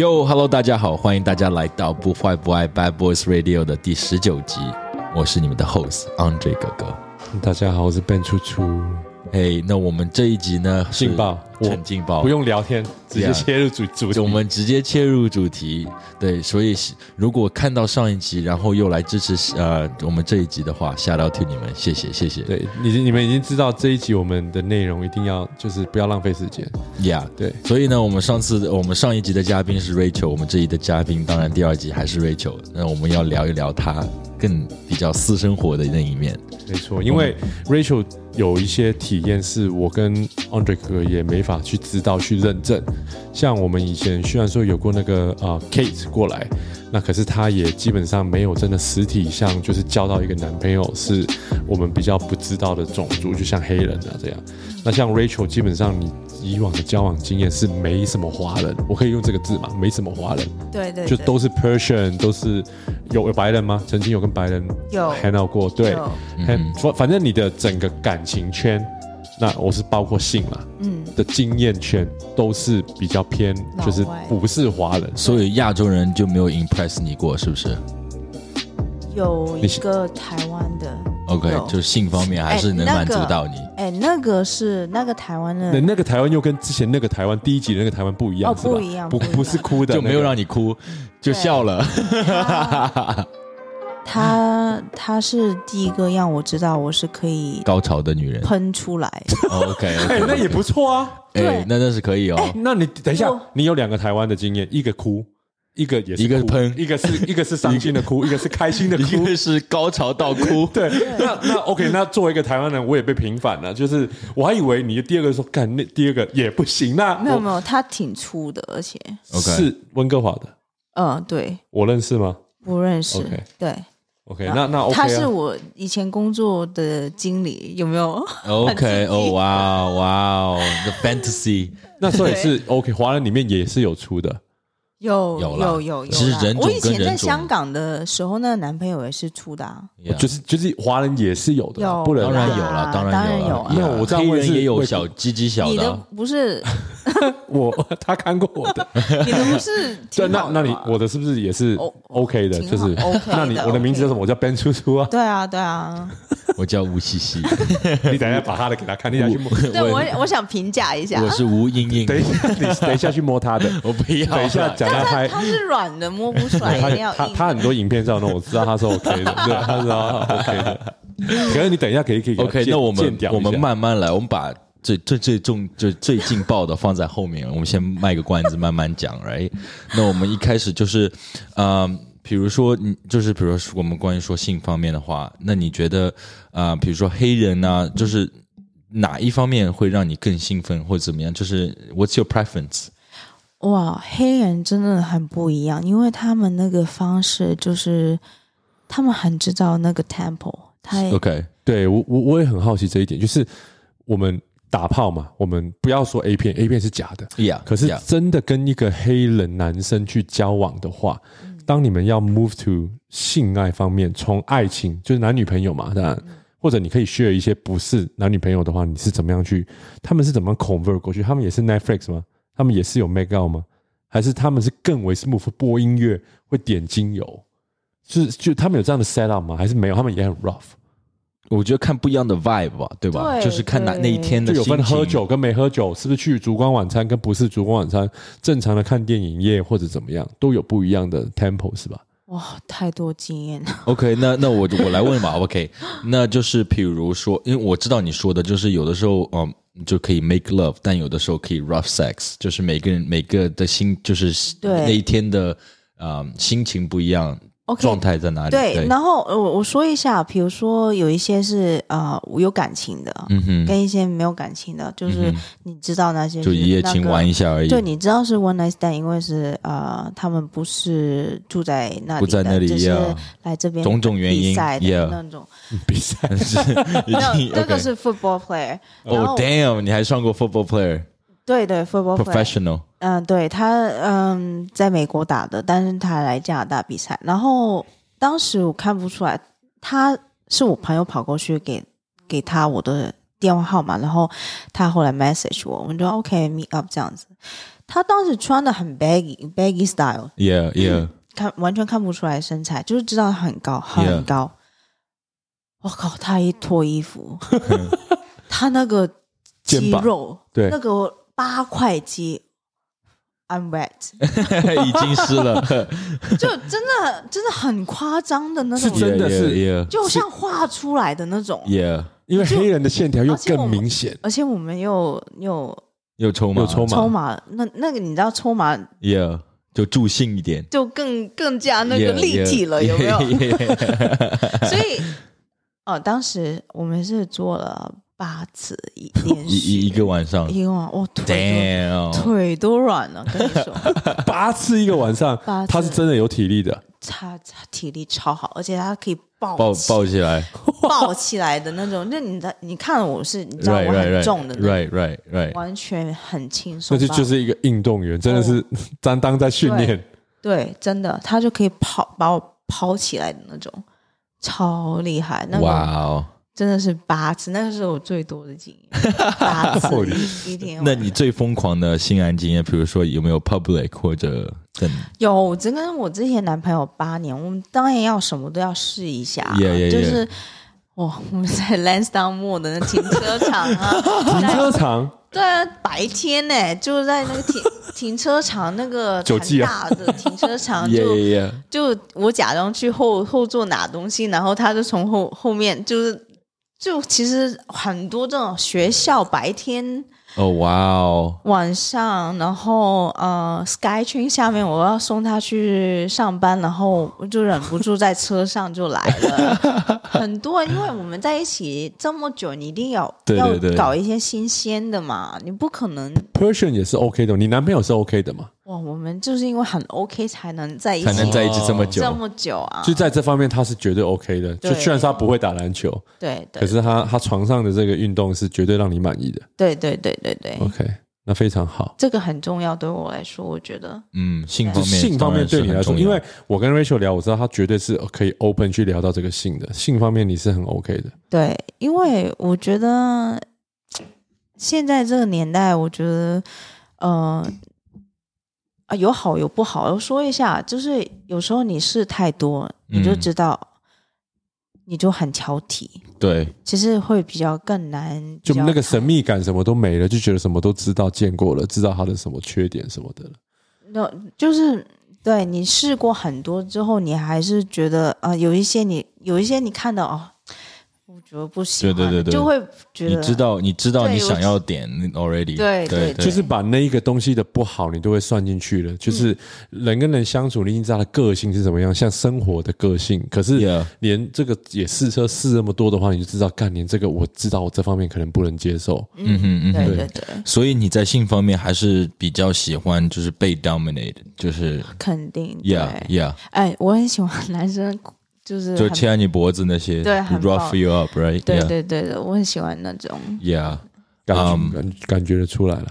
Yo，Hello，大家好，欢迎大家来到不坏不爱 Bad Boys Radio 的第十九集，我是你们的 host Andre 哥哥。大家好，我是 Ben 初初。嘿，那我们这一集呢？劲爆，很劲爆，不用聊天，直接切入主主题。我们直接切入主题。对，所以如果看到上一集，然后又来支持呃我们这一集的话，shout out to 你们，谢谢谢谢。对，你你们已经知道这一集我们的内容一定要就是不要浪费时间。Yeah，对。所以呢，我们上次我们上一集的嘉宾是 Rachel，我们这一集的嘉宾当然第二集还是 Rachel。那我们要聊一聊她更比较私生活的那一面。没错，因为 Rachel。有一些体验是我跟 Andre 哥也没法去知道去认证，像我们以前虽然说有过那个呃 Kate 过来，那可是她也基本上没有真的实体像就是交到一个男朋友是我们比较不知道的种族，就像黑人啊这样。那像 Rachel 基本上你。以往的交往经验是没什么华人，我可以用这个字嘛？没什么华人，对，对对，就都是 Persian，都是有有白人吗？曾经有跟白人有 out 过，对，反反反正你的整个感情圈，那我是包括性啦，嗯，的经验圈都是比较偏，就是不是华人，所以亚洲人就没有 impress 你过，是不是？有一个台湾的，OK，就是性方面还是能满足到你。哎，那个是那个台湾的，那那个台湾又跟之前那个台湾第一集的那个台湾不一样，哦，不一样，不不是哭的，就没有让你哭，就笑了。他他是第一个让我知道我是可以高潮的女人，喷出来。OK，哎，那也不错啊，哎，那那是可以哦。那你等一下，你有两个台湾的经验，一个哭。一个也是一个喷，一个是 一个是伤心的哭，一个是开心的哭，一个是高潮到哭。对，那那 OK，那作为一个台湾人，我也被平反了。就是我还以为你的第二个说干，那第二个也不行。那没有没有，他挺粗的，而且是温哥华的。嗯，对。我认识吗？不认识。OK，对。OK，那那 OK，他是我以前工作的经理，有没有？OK，哦哇哇，The Fantasy，那所以是 OK，华人里面也是有出的。有有有有，其实人种跟人种，我以前在香港的时候，那个男朋友也是粗的，就是就是华人也是有的，不能当然有了，当然有了。那我黑人也有小鸡鸡小的，你的不是我，他看过我的，你的不是？对，那那你我的是不是也是 OK 的？就是 OK。那你我的名字叫什么？我叫 Ben 初初啊。对啊，对啊。我叫吴西西，你等一下把他的给他看，你想去摸？对我，我想评价一下。我是吴英英。等一下，你等一下去摸他的，我不要。等一下讲他拍，他是软的，摸不出来。他他他很多影片照，那我知道他是 OK 的，对，他是 OK 的。可是你等一下可以可以 OK，那我们我们慢慢来，我们把最最最重最最劲爆的放在后面，我们先卖个关子，慢慢讲，right？那我们一开始就是，嗯。比如说，你就是比如说，我们关于说性方面的话，那你觉得啊、呃，比如说黑人啊，就是哪一方面会让你更兴奋，或者怎么样？就是 What's your preference？哇，黑人真的很不一样，因为他们那个方式就是他们很知道那个 tempo。他 OK，对我我我也很好奇这一点，就是我们打炮嘛，我们不要说 A 片，A 片是假的，Yeah，可是真的跟一个黑人男生去交往的话。当你们要 move to 性爱方面，从爱情就是男女朋友嘛，当然，或者你可以 share 一些不是男女朋友的话，你是怎么样去？他们是怎么 convert 过去？他们也是 Netflix 吗？他们也是有 make out 吗？还是他们是更为 smooth 播音乐会点精油？是就他们有这样的 set up 吗？还是没有？他们也很 rough。我觉得看不一样的 vibe 吧，对吧？对就是看那那一天的心情。就有分喝酒跟没喝酒，是不是去烛光晚餐跟不是烛光晚餐？正常的看电影夜或者怎么样，都有不一样的 tempo 是吧？哇，太多经验了。OK，那那我我来问吧。OK，那就是比如说，因为我知道你说的就是有的时候，嗯，就可以 make love，但有的时候可以 rough sex，就是每个人每个的心，就是那一天的啊、嗯、心情不一样。状态在哪里？对，对然后我我说一下，比如说有一些是呃有感情的，嗯哼，跟一些没有感情的，就是你知道那些、那个、就一夜情玩一下而已。对，你知道是 one night stand，因为是呃他们不是住在那里的，不在那里就是来这边种种原因比赛的那种比赛 是，那个是 football player。哦，damn，你还上过 football player？对对，football professional。嗯，对他，嗯，在美国打的，但是他来加拿大比赛。然后当时我看不出来，他是我朋友跑过去给给他我的电话号码，然后他后来 message 我，我们就 OK meet up 这样子。他当时穿的很 baggy baggy style，Yeah, yeah. 看完全看不出来身材，就是知道他很高很高。我靠，他一脱衣服，他那个肌肉，对那个八块肌，I'm wet，已经湿了，就真的真的很夸张的那种，是真的是 yeah, yeah, 就像画出来的那种。yeah. 因为黑人的线条又更明显，而且我们又又又抽又抽抽麻，那那个你知道抽麻，Yeah，就助兴一点，就更更加那个立体了，有没有？所以。哦，当时我们是做了八次一连续 一一个晚上，一个晚上，我腿都腿都软了。跟你说，八次一个晚上，八次他是真的有体力的，他他体力超好，而且他可以抱抱抱起来，抱起来的那种。那你的你看我是，你知道我很重的，right right right，完全很轻松。那就就是一个运动员，真的是担当在训练。对，真的，他就可以跑把我抛起来的那种。超厉害！那哇哦，真的是八次，那个是我最多的经验，八次 一天。那你最疯狂的性爱经验，比如说有没有 public 或者等？有，我真跟我之前男朋友八年，我们当然要什么都要试一下，yeah, yeah, yeah. 就是哇，我们在 Lansdowne Mall 的那停车场啊，停车场。对啊，白天呢、欸，就在那个停停车场那个很大的停车场，就 yeah, yeah. 就我假装去后后座拿东西，然后他就从后后面，就是就其实很多这种学校白天。哦，哇哦！晚上，然后呃，SkyTrain 下面我要送他去上班，然后我就忍不住在车上就来了。很多，因为我们在一起这么久，你一定要要搞一些新鲜的嘛，你不可能。Persian 也是 OK 的，你男朋友是 OK 的吗？哇，我们就是因为很 OK 才能在一起，才能在一起这么久，这么久啊！就在这方面他是绝对 OK 的，就虽然他不会打篮球，对，对，可是他他床上的这个运动是绝对让你满意的。对对对对对，OK，那非常好，这个很重要，对我来说，我觉得，嗯，性方面，性方面对你来说，因为我跟 Rachel 聊，我知道他绝对是可以 open 去聊到这个性的，性方面你是很 OK 的。对，因为我觉得现在这个年代，我觉得，呃。啊，有好有不好，要说一下，就是有时候你试太多，你就知道，嗯、你就很挑剔。对，其实会比较更难，就那个神秘感什么都没了，就觉得什么都知道、见过了，知道他的什么缺点什么的了。那就是对你试过很多之后，你还是觉得啊、呃，有一些你有一些你看到哦。我觉得不喜欢，对对对对，就会觉得你知道，你知道你想要点 already，对对，对，就是把那一个东西的不好，你都会算进去了。就是人跟人相处，你已经知道他的个性是怎么样，像生活的个性。可是连这个也试车试那么多的话，你就知道，干连这个我知道我这方面可能不能接受。嗯哼嗯，对对对。所以你在性方面还是比较喜欢就是被 dominate，就是肯定，yeah yeah。哎，我很喜欢男生。就是就牵你脖子那些，对，很 rough you up，right？对对对的，我很喜欢那种。Yeah，感感感觉得出来了。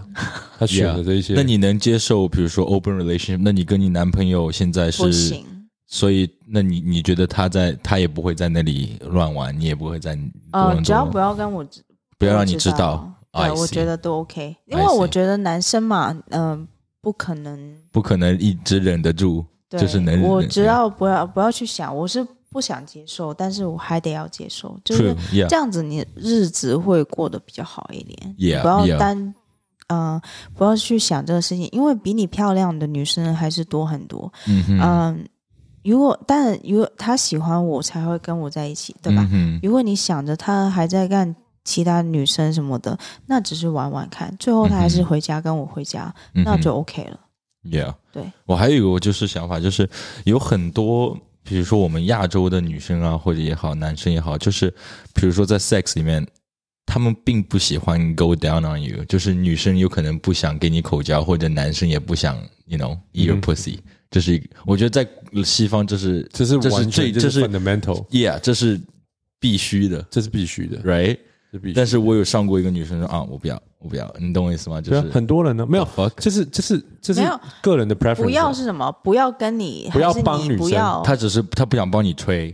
他 选的这些，那你能接受？比如说 open relationship，那你跟你男朋友现在是？不行。所以，那你你觉得他在，他也不会在那里乱玩，你也不会在。呃，只要不要跟我，不要让你知道。对，我觉得都 OK，因为我觉得男生嘛，嗯，不可能，不可能一直忍得住，就是能。我只要不要不要去想，我是。不想接受，但是我还得要接受，就是这样子，你日子会过得比较好一点。Yeah, 不要单，嗯、呃，不要去想这个事情，因为比你漂亮的女生还是多很多。嗯嗯、呃，如果但如果他喜欢我，才会跟我在一起，对吧？嗯、如果你想着他还在干其他女生什么的，那只是玩玩看，最后他还是回家跟我回家，嗯、那就 OK 了。Yeah，对。我还有一个就是想法，就是有很多。比如说我们亚洲的女生啊，或者也好，男生也好，就是比如说在 sex 里面，他们并不喜欢 go down on you，就是女生有可能不想给你口交，或者男生也不想，you know eat your pussy，嗯。这是一个，我觉得在西方这是这是这是最这是 fundamental，yeah，这是必须的，这是必须的，right？是但是我有上过一个女生说啊，我不要。我不要，你懂我意思吗？就是很多人呢，没有，就是就是就是个人的 preference。不要是什么？不要跟你，不要帮女生，他只是他不想帮你吹，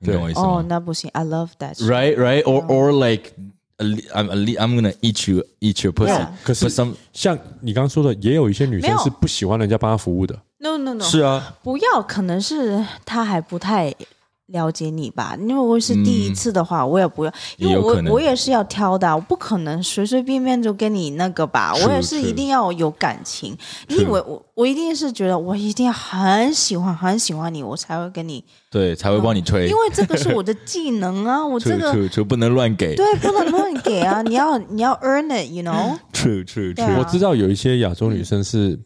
你懂我意思吗？哦，那不行，I love that。Right, right, or or like I'm I'm gonna eat you eat your pussy。Yeah. 可是 some 像你刚刚说的，也有一些女生是不喜欢人家帮她服务的。No no no，是啊，不要，可能是她还不太了解你吧。因为我是第一次的话，我也不要，因为我我也是要挑的啊，我不可能随随便便就跟你那个吧。我也是一定要有感情。你以为我我一定是觉得我一定要很喜欢很喜欢你，我才会跟你，对，才会帮你吹。因为这个是我的技能啊，我这个 true true 不能乱给。对不能乱给啊，你要你要 earn it，you know。true true true。我知道有一些亚洲女生是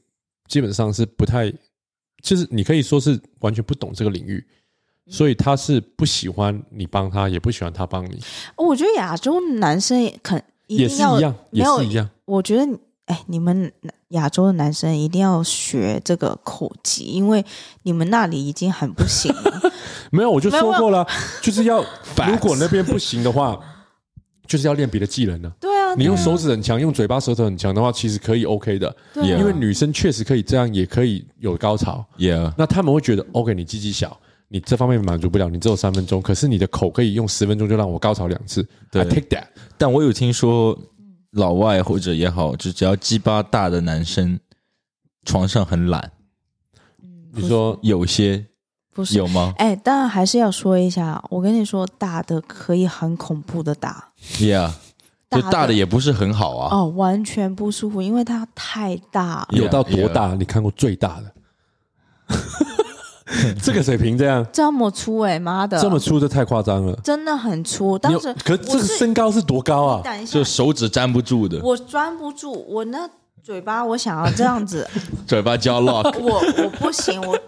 基本上是不太，就是你可以说是完全不懂这个领域，所以他是不喜欢你帮他，也不喜欢他帮你，我觉得亚洲男生也肯一也是定要一样，也没有是一样。我觉得，哎，你们亚洲的男生一定要学这个口技，因为你们那里已经很不行了。没有，我就说过了，就是要 如果那边不行的话，就是要练别的技能呢、对啊，你用手指很强，用嘴巴舌头很强的话，其实可以 OK 的，对啊。因为女生确实可以这样，也可以有高潮。Yeah，那他们会觉得 OK，你鸡鸡小，你这方面满足不了，你只有三分钟，可是你的口可以用十分钟就让我高潮两次。对 I take that。但我有听说老外或者也好，就只要鸡巴大的男生床上很懒，你说有些不是有吗哎，当然还是要说一下，我跟你说，大的可以很恐怖的大？Yeah，就大的也不是很好啊。哦，完全不舒服，因为它太大有到多大？你看过最大的？这个水平这样这么粗哎、妈的，这么粗，这太夸张了。真的很粗。当时可是这个身高是多高啊？就，手指粘不住的，我粘不住，我那嘴巴，我想要这样子，嘴巴交 lock。我我不行，我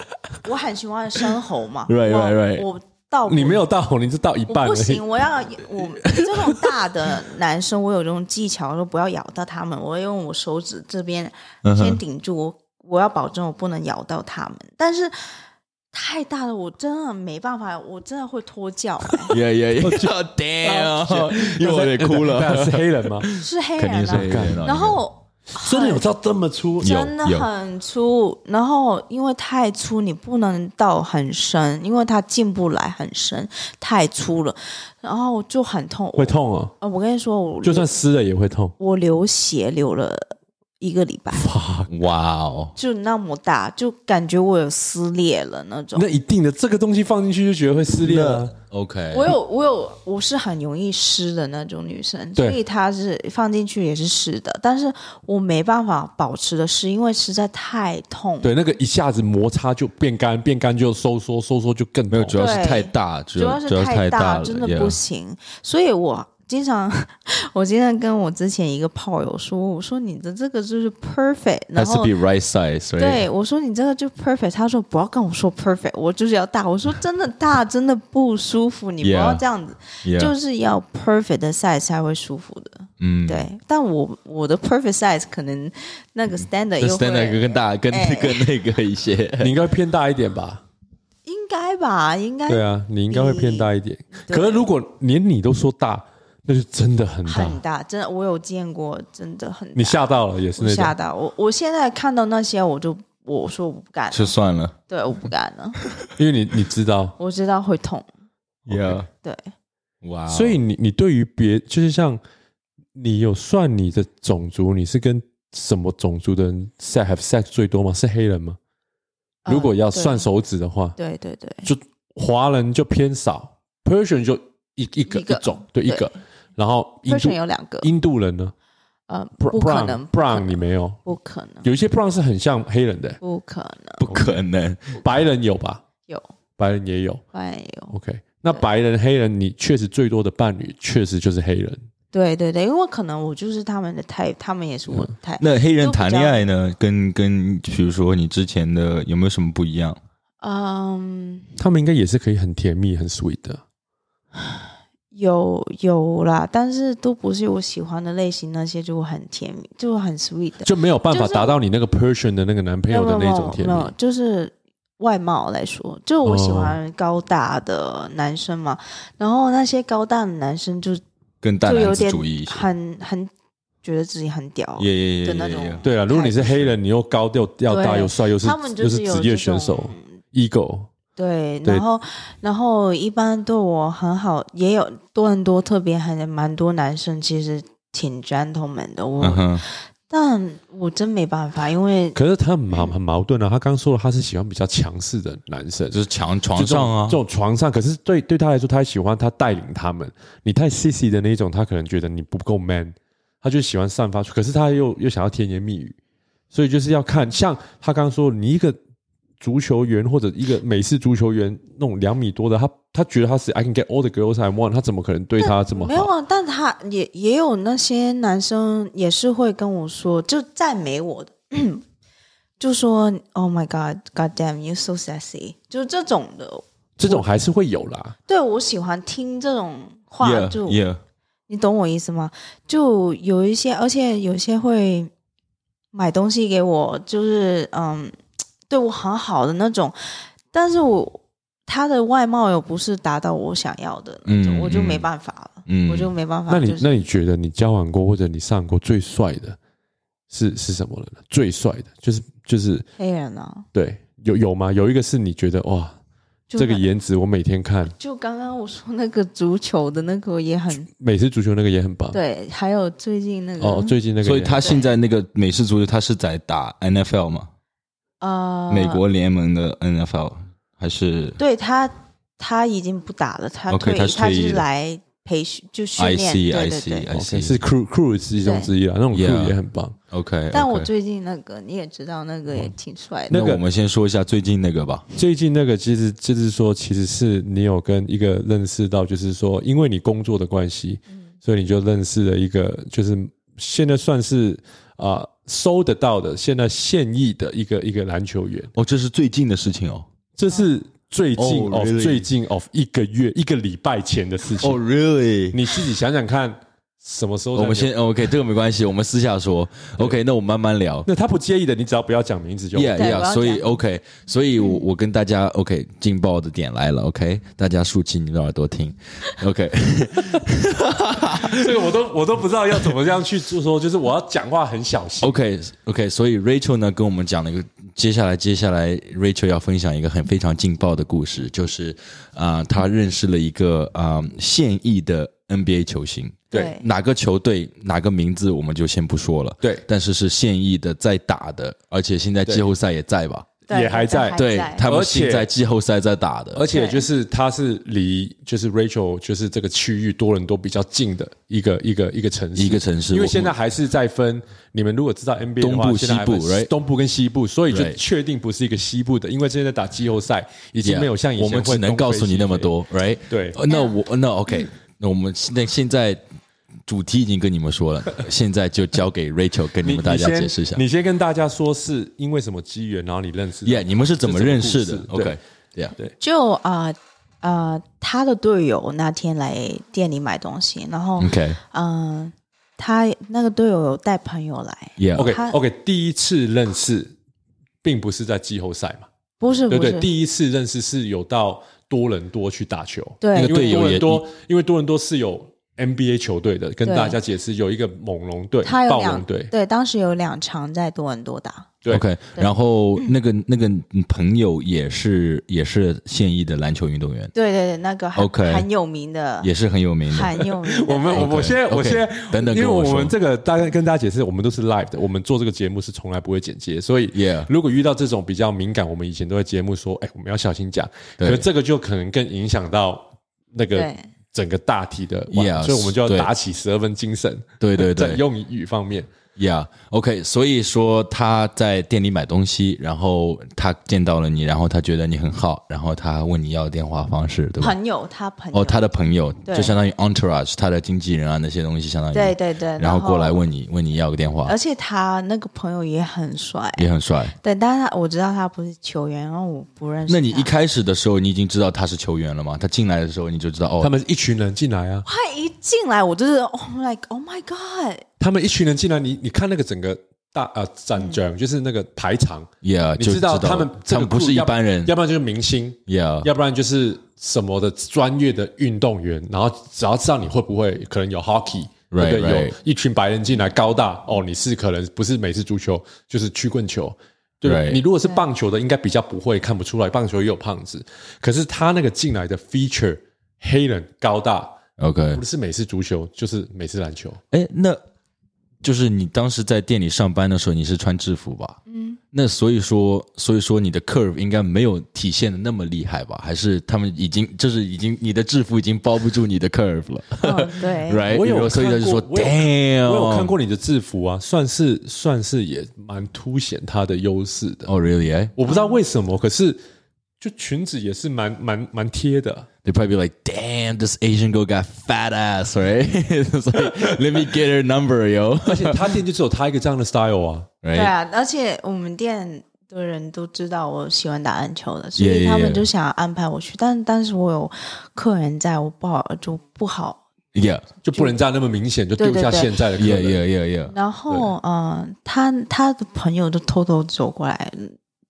我很喜欢生喉嘛。Right, 我 right, right. 我到你没有到，你是到一半。不行，我要我这种大的男生，我有这种技巧，说不要咬到他们，我要用我手指这边先顶住，我我要保证我不能咬到他们。但是太大了，我真的没办法，我真的会脱臼、欸。Yeah yeah yeah。Damn，因为我也哭了。是黑人吗？是黑肯定人啊，是黑人啊。然后真的有到这么粗？真的很粗，然后因为太粗，你不能到很深，因为它进不来很深，太粗了，然后就很痛。会痛哦。啊！我跟你说，我就算湿了也会痛。我流血流了一个礼拜，哇哇哦，就那么大，就感觉我有撕裂了那种那。一定的，这个东西放进去就觉得会撕裂了。OK，我有我有我是很容易湿的那种女生，所以它是放进去也是湿的，但是我没办法保持的湿，因为实在太痛。对，那个一下子摩擦就变干，变干就收缩，收缩就更没有，主。要是太大，主主要是太大，真的不行。所以我经常，我经常跟我之前一个炮友说，我说你的这个就是 perfect，然 Has to 后 be right size，对我说你这个就 perfect，他说不要跟我说 perfect，我就是要大。我说真的大，真的不舒服，你不要这样子 Yeah 就是要 perfect 的 size 才会舒服的。嗯，对，但我我的 perfect size 可能那个 standard 更大，更哎更那个一些。你应该偏大一点吧？应该吧，应该对啊，你应该会偏大一点。可是如果连你都说大，那就真的很大很。大，真的我有见过，真的很大。你吓到了，也是。吓到我，我现在看到那些，我就我说我不敢，就算了对，我不敢了，因为你你知道，我知道会痛，，Yeah，对，哇哦，所以你你对于别就是像你有算你的种族，你是跟什么种族的人 sex have sex 最多吗？是黑人吗？呃如果要算手指的话，对对对，就华人就偏少，Persian 就一一个一个种，对一个。然后印 Persian 度有两个，印度人呢呃，不可能 Brown Brown 不可能你没有，不可能，有一些 Brown 是很像黑人的，不可能，不可能，白人有吧？有，白人也有。没有，OK，那白人黑人你确实最多的伴侣确实就是黑人。对对对，因为可能我就是他们的 type，他们也是我的 type，那黑人谈恋爱呢？跟跟比如说你之前的有没有什么不一样？嗯，他们应该也是可以很甜蜜、很 sweet 的。有有啦，但是都不是我喜欢的类型，那些就很甜蜜，就很 sweet 的，就没有办法达到你那个 Persian 的那个男朋友的那种甜蜜没有没有，。就是外貌来说，就我喜哦欢高大的男生嘛，然后那些高大的男生就更大男子就有点主义一些。很很觉得自己很屌，耶耶耶的那种对啊，如果你是黑人，你又高又要大又帅又是他们又是职业就是有这种选手，ego。对，然后然后一般对我很好，也有多伦多特别还蛮多男生，其实挺 gentleman 的。我。嗯但我真没办法，因为可是他很矛很矛盾啊。他刚说了，他是喜欢比较强势的男生，就是强床上啊这，这种床上。可是对对他来说，他喜欢他带领他们。你太 sissy 的那种，他可能觉得你不够 man，他就喜欢散发出。可是他又又想要甜言蜜语，所以就是要看。像他刚刚说，你一个。足球员或者一个美式足球员，那种两米多的，他他觉得他是 I can get all the girls I want，他怎么可能对他这么好？没有啊，但他也也有那些男生也是会跟我说，就赞美我的，就说 Oh my God，God damn you so sexy，就这种的，这种还是会有啦。对，我喜欢听这种话，yeah, 就 yeah. 你懂我意思吗？就有一些，而且有些会买东西给我，就是嗯。对我很好的那种，但是我他的外貌又不是达到我想要的那种，嗯、我就没办法了，嗯、我就没办法。那你、就是、那你觉得你交往过或者你上过最帅的是是什么人呢？最帅的就是就是黑人啊？对，有有吗？有一个是你觉得哇，这个颜值我每天看。就刚刚我说那个足球的那个也很，美式足球那个也很棒。对，还有最近那个哦，最近那个，所以他现在那个美式足球，他是在打 NFL 吗？呃，美国联盟的 NFL 还是对他他已经不打了，他退 okay, 他是退役他是来培训就训练，对对对，okay, 是 crew crew 其中之一啊，那种 crew 也很棒。OK，, okay 但我最近那个你也知道，那个也挺帅的。那个我们先说一下最近那个吧。最近那个其实就是说，其实是你有跟一个认识到，就是说，因为你工作的关系，嗯、所以你就认识了一个，就是现在算是啊。呃收得到的，现在现役的一个一个篮球员哦，这是最近的事情哦，这是最近哦，最近哦，一个月一个礼拜前的事情哦，really？你自己想想看。什么时候？我们先 OK，这个没关系，我们私下说。OK，那我们慢慢聊。那他不介意的，你只要不要讲名字就。Yeah Yeah，所以 OK，所以我我跟大家 OK，劲爆的点来了。OK，大家竖起你的耳朵听。OK，这个我都我都不知道要怎么样去做，说就是我要讲话很小心。OK OK，所以 Rachel 呢跟我们讲了一个，接下来接下来 Rachel 要分享一个很非常劲爆的故事，就是啊、呃，他认识了一个啊、呃、现役的 NBA 球星。对，哪个球队哪个名字我们就先不说了。对，但是是现役的在打的，而且现在季后赛也在吧？也还在。对，他们现在季后赛在打的，而且就是他是离就是 Rachel 就是这个区域多伦多比较近的一个一个一个城市，一个城市。因为现在还是在分，你们如果知道 NBA，东部西部，right？东部跟西部，所以就确定不是一个西部的，因为现在打季后赛已经没有像以前。我们只能告诉你那么多，right？对。那我那 OK，那我们现在现在。主题已经跟你们说了，现在就交给 Rachel 跟你们大家解释一下。你先跟大家说是因为什么机缘，然后你认识？Yeah，你们是怎么认识的？OK，Yeah，对，就啊啊、他的队友那天来店里买东西，然后 OK，嗯、呃，他那个队友有带朋友来，Yeah，OK，OK，第一次认识并不是在季后赛嘛？不是，不是，对对，第一次认识是有到多伦多去打球，对，那个队友也多，因为多伦多是有。NBA 球队的，跟大家解释，有一个猛龙队、暴龙队。对，当时有两场在多伦多打。对，OK，然后那个那个朋友也是也是现役的篮球运动员。对对对，那个 OK 很有名的，也是很有名的，很有名。我们我我现在我现在等等，因为我们这个大概跟大家解释，我们都是 live 的，我们做这个节目是从来不会剪接，所以 Yeah，如果遇到这种比较敏感，我们以前都在节目说，哎，我们要小心讲，可是这个就可能更影响到那个。整个大体的所以我们就要打起十二分精神。对对对，在用语方面。Yeah，OK，okay，所以说他在店里买东西，然后他见到了你，然后他觉得你很好，然后他问你要电话方式，对吧？朋友，他朋友，哦，他的朋友，就相当于 entourage，他的经纪人啊那些东西，相当于对对对，然后过来问你问你要个电话，而且他那个朋友也很帅，也很帅。对，但是他我知道他不是球员，然后我不认识。那你一开始的时候，你已经知道他是球员了吗？他进来的时候你就知道哦，他们一群人进来啊，他一进来我就是 Oh like Oh my God。他们一群人进来，你你看那个整个大呃战将，就是那个排场，Yeah，你知道他们他们不是一般人，要不然就是明星，Yeah，要不然就是什么的专业的运动员，然后只要知道你会不会可能有 hockey？有一群白人进来高大哦，你是可能不是美式足球就是曲棍球，对 Right 你如果是棒球的，应该比较不会看不出来，棒球也有胖子。可是他那个进来的 feature，黑人高大，OK，不是美式足球就是美式篮球。哎，那就是你当时在店里上班的时候，你是穿制服吧？嗯，那所以说，所以说你的 curve 应该没有体现的那么厉害吧？还是他们已经就是已经你的制服已经包不住你的 curve 了？哦，对，right？我有所以他就说，damn，我有看过你的制服啊，算是算是也蛮凸显他的优势的。哦，really？哎我不知道为什么，可是就裙子也是蛮蛮蛮贴的。They probably be like, damn, this Asian girl got fat ass, right? It's like, let me get her number, yo. 而且他店就只有他一个这样的 style 啊。对 right? 啊，而且我们店的人都知道我喜欢打篮球的，所 Yeah, 以 yeah, 他 yeah. 们就想要安排我去。但但是我有客人在，我不好就不好。 Yeah, 就不能这样那么明显就丢下现在的客 yeah, 人。 yeah, yeah, yeah. 然后，嗯、他他的朋友就偷偷走过来，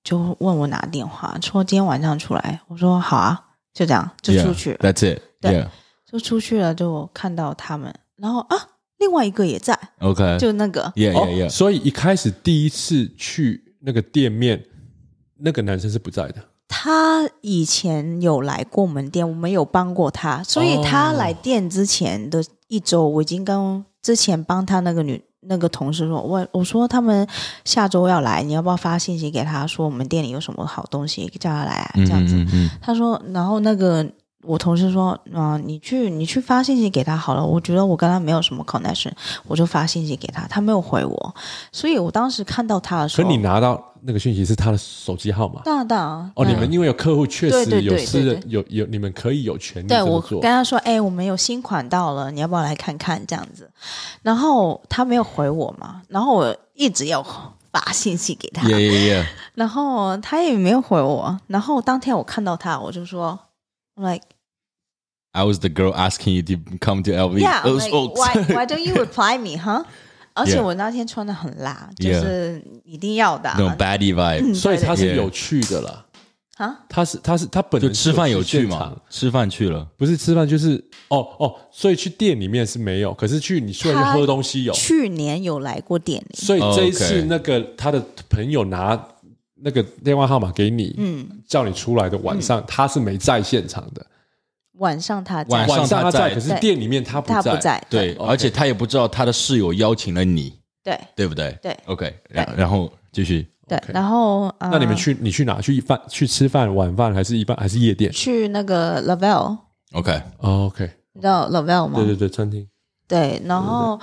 就问我拿电话，说今天晚上出来。我说好啊， 就这样就出去了 That's it. 对.就出去了，就看到他们，然后啊，另外一个也在，Okay. 就那个 Yeah, 哦 yeah, yeah. 所以一开始第一次去那个店面，那个男生是不在的。他以前有来过我们店，我们有帮过他，所以他来店之前的一周，我已经跟之前帮他那个女那个同事说，我我说他们下周要来，你要不要发信息给他说我们店里有什么好东西，叫他来啊，这样子。嗯嗯他说，然后那个我同事说，啊、你去你去发信息给他好了，我觉得我跟他没有什么 connection，我就发信息给他，他没有回我，所以我当时看到他的时候，可你拿到那个讯息是他的手机号码。当然当然哦，你们因为有客户确实有私人有有，你们可以有权利对我跟。他说，哎、我们有新款到了，你要不要来看看？这样子，然后他没有回我嘛，然后我一直要发信息给他 Yeah, yeah, yeah. 然后他也没有回我，然后当天我看到他，我就说 Like, I was the girl asking you to come to LV. Yeah, like, why why don't you reply me, huh? 而且我那天穿的很辣，就是一定要的那种 bad vibe，。所以他是有趣的了啊？他是他是他本就吃饭有趣嘛？吃饭去了，不是吃饭就是哦哦。所以去店里面是没有，可是去你出来去喝东西有。去年有来过店里，所以这一次那个他的朋友拿。那个电话号码给你，嗯，叫你出来的晚上，他是没在现场的。晚上他在晚上晚上他他在在，可是店里面他不在。他不在，对而且他也不知道他的室友邀请了你，对对不对？对，OK，然然后继续。对然后、呃、那你们去你去哪？去饭去吃饭晚饭还是一般还是夜店、去那个 Lavelle，OK，哦、？OK，你知道 Lavelle 吗？对对对，餐厅。对然后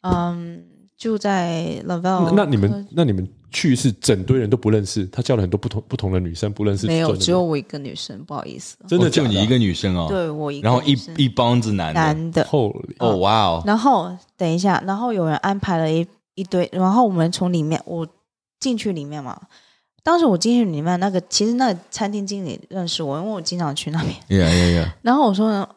嗯，就在 Lavelle 那那你们那你们去是整堆人都不认识，他叫了很多不同不同的女生不认识，没有，只有我一个女生，不好意思，真的就你一个女生哦。对我一个然后一一帮子男的。男的。哦，哇哦。然后等一下，然后有人安排了一一堆，然后我们从里面我进去里面嘛。当时我进去里面，那个其实那个餐厅经理认识我，因为我经常去那边。Yeah, yeah, yeah 然后我说：“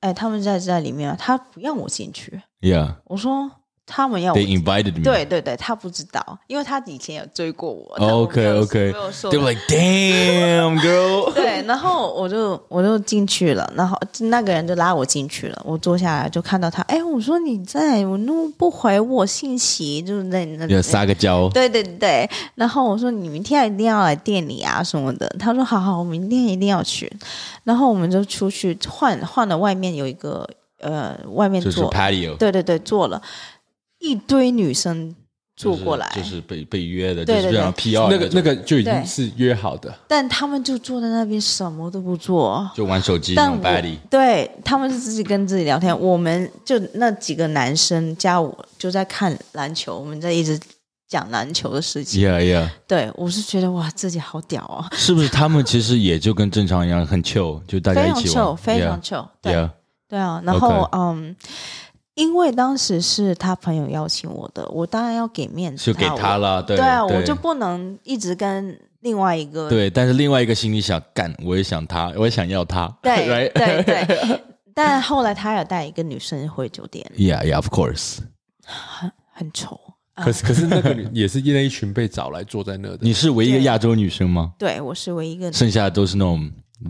哎，他们在在里面，他不让我进去。yeah. 我说：“他们要我 They invited me. 对对对，他不知道，因为他以前有追过我。OK, OK. 没有说 They were like, damn, girl. 对，然后我就我就进去了，然后那个人就拉我进去了。我坐下来就看到他，哎，我说你在，我都不回我信息，就是在那要撒个娇。对对对，然后我说你明天一定要来店里啊什么的。他说好好，我明天一定要去。然后我们就出去换换了，外面有一个呃，外面就是坐，patio。对对对，坐了一堆女生坐过来，就是被被约的，对对就是这样 PR 那个那个个就已经是约好的，但他们就坐在那边什么都不做。就玩手机但我。对他们是自己跟自己聊天，我们就那几个男生加我就在看篮球，我们在一直讲篮球的事情。Yeah, yeah。对我是觉得哇，自己好屌啊，是不是他们其实也就跟正常一样很 chill，就大家非常一起 chill，非常 chill。对 Yeah, 对啊，然后嗯，因为当时是他朋友邀请我的，我当然要给面子就给他我了，对对啊，对我就不能一直跟另外一个对，但是另外一个心里想干，我也想他，我也想要他，对? 对对。但后来他有带一个女生回酒店，Yeah, yeah, of course。很很丑。可是可是那个女也是那一群被找来坐在那的，你是唯一一个亚洲女生吗？对我是唯一一个剩下的都是那种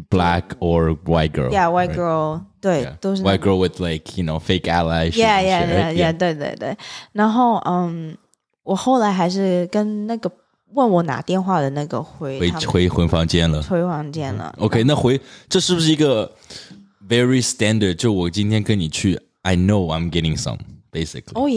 black or white girl。 Yeah, white right? girl，对 Yeah.，都是那 white girl with like you know fake eyelash。 Yeah, yeah, yeah, yeah，对对对。然后嗯，我后来还是跟那个 问我拿电话的那个回回回回房间了，回房间了。OK，那回这是不是一个 very standard？就我今天跟你去，I know I'm getting some basically。Oh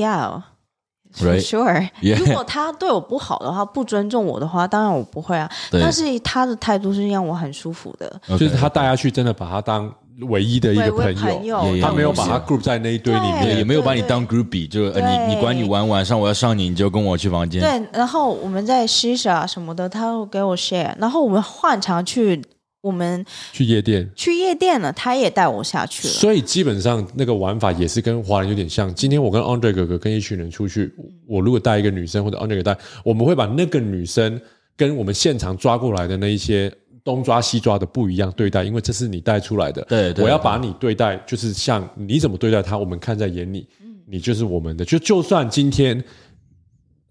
sure。如果他对我不好的话，不尊重我的话，当然我不会啊。但是他的态度是让我很舒服的，就是他带他去，真的把他当。唯一的一个朋友，他没有把他 group 在那一堆里面，也没有把你当 groupie，就你你管你玩，晚上我要上你，你就跟我去房间。对，然后我们在 shisha 什么的，他会给我 share，然后我们换场去，我们去夜店，去夜店了，他也带我下去了。所以基本上那个玩法也是跟华人有点像。今天我跟 Andre 哥哥跟一群人出去，我如果带一个女生或者 Andre 哥带，我们会把那个女生跟我们现场抓过来的那一些。东抓西抓的不一样对待，因为这是你带出来的。对，对，我要把你对待，就是像你怎么对待他，我们看在眼里，你就是我们的。就就算今天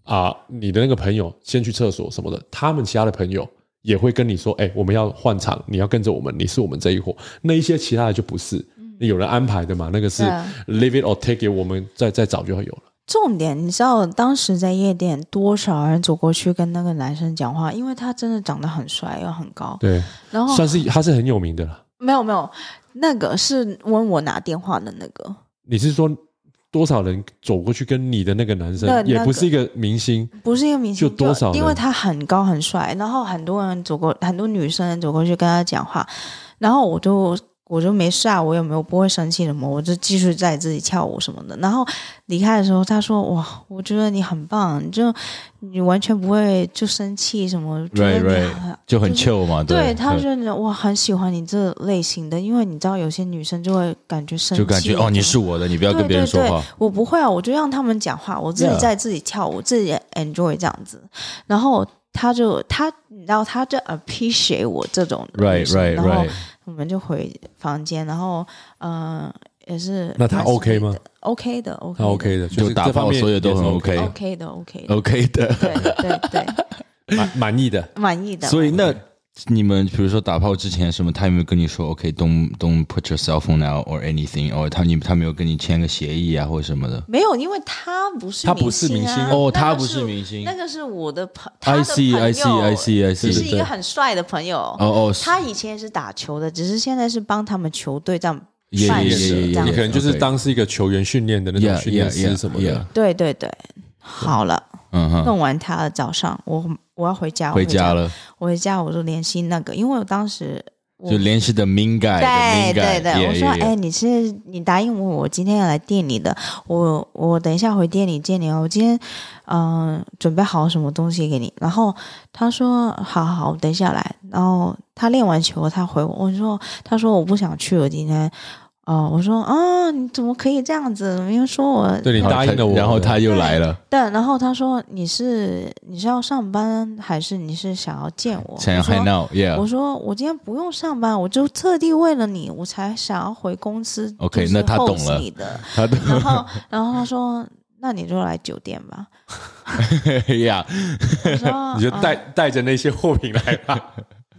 啊，你的那个朋友先去厕所什么的，他们其他的朋友也会跟你说：“哎，我们要换场，你要跟着我们，你是我们这一伙。”那一些其他的就不是，有人安排的嘛？那个是 leave it or take it，我们再再找就会有了。重点，你知道当时在夜店多少人走过去跟那个男生讲话，因为他真的长得很帅又很高。对，然后算是他是很有名的了。没有没有，那个是问我拿电话的那个。你是说多少人走过去跟你的那个男生，那个、也不是一个明星，不是一个明星，就多少人？因为他很高很帅，然后很多人走过，很多女生走过去跟他讲话，然后我就。我就没事啊，我也没有不会生气什么，我就继续在自己跳舞什么的。然后离开的时候，他说：“哇，我觉得你很棒，就你完全不会就生气什么，对对，就很 chill 嘛。”对，他觉得我，很喜欢你这类型的，因为你知道有些女生就会感觉生气，就感觉哦，你是我的，你不要跟别人说话。我不会啊，我就让他们讲话，我自己在自己跳舞，自己 enjoy 这样子。然后他就他，你知道，他就 appreciate 我这种，right right right。我们就回房间，然后嗯，也是那他 OK 吗？OK 的，OK，他 OK 的，就打炮所有都很 OK，OK 的，OK，OK 的，对对对，满满意的，满意的。所以那你们比如说打炮之前什么，他有没有跟你说 OK，don't don't put your cell phone out or anything，或他你他没有跟你签个协议啊，或者什么的？没有，因为他不是他不是明星哦，他不是明星，那个是我的朋，I see I see I see I see，是一个很帅的朋友。哦哦，他以前也是打球的，只是现在是帮他们球队这样办事，这样你可能就是当是一个球员训练的那种训练师什么的，对对对，好了，嗯，弄完他的早上我。我要回家，回家了。我回家，我就联系那个，因为我当时就联系的 main guy，对对对，我说，哎，你是你答应我，我今天要来店里的，我我等一下回店里见你哦。我今天嗯准备好什么东西给你，然后他说，好好好，我等一下来。然后他练完球，他回我，我说，他说我不想去我，今天。哦，我说啊，你怎么可以这样子？因为说我对你答应了我，然后他又来了。对，然后他说你是你是要上班还是你是想要见我？想要 hang out, yeah。我说我今天不用上班，我就特地为了你，我才想要回公司。OK，那他懂了。他懂。然后然后他说，那你就来酒店吧。呀，我说 你就带带着那些货品来吧。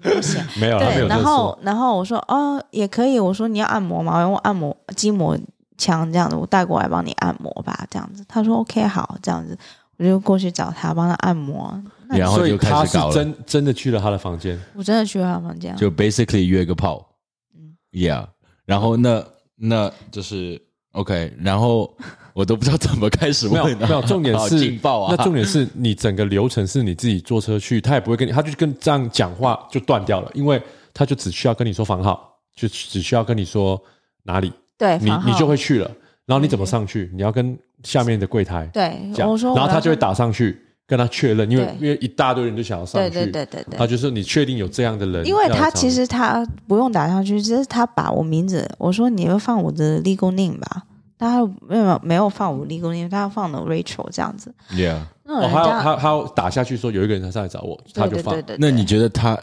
不行，没有，对，然后，然后我说，哦，也可以。我说你要按摩吗？我用按摩筋膜枪这样子，我带过来帮你按摩吧，这样子。他说 OK，好，这样子，我就过去找他帮他按摩。然后就开始搞了。真真的去了他的房间，我真的去了他的房间，就 basically 约个炮。嗯，Yeah，然后那那就是 OK，然后。我都不知道怎么开始问，没有没有，重点是劲爆啊！那重点是你整个流程是你自己坐车去，他也不会跟你，他就跟这样讲话就断掉了，因为他就只需要跟你说房号，就只需要跟你说哪里，对，你你就会去了。然后你怎么上去？你要跟下面的柜台对然后他就会打上去跟他确认，因为因为一大堆人就想要上去，对对对对对，他就说你确定有这样的人，因为他其实他不用打上去，只是他把我名字，我说你要放我的 legal name 吧。他没有没有放我立功，因为他要放的 Rachel 这样子。Yeah，哦，他他他打下去说有一个人他上来找我，他就放。对对对对，那你觉得他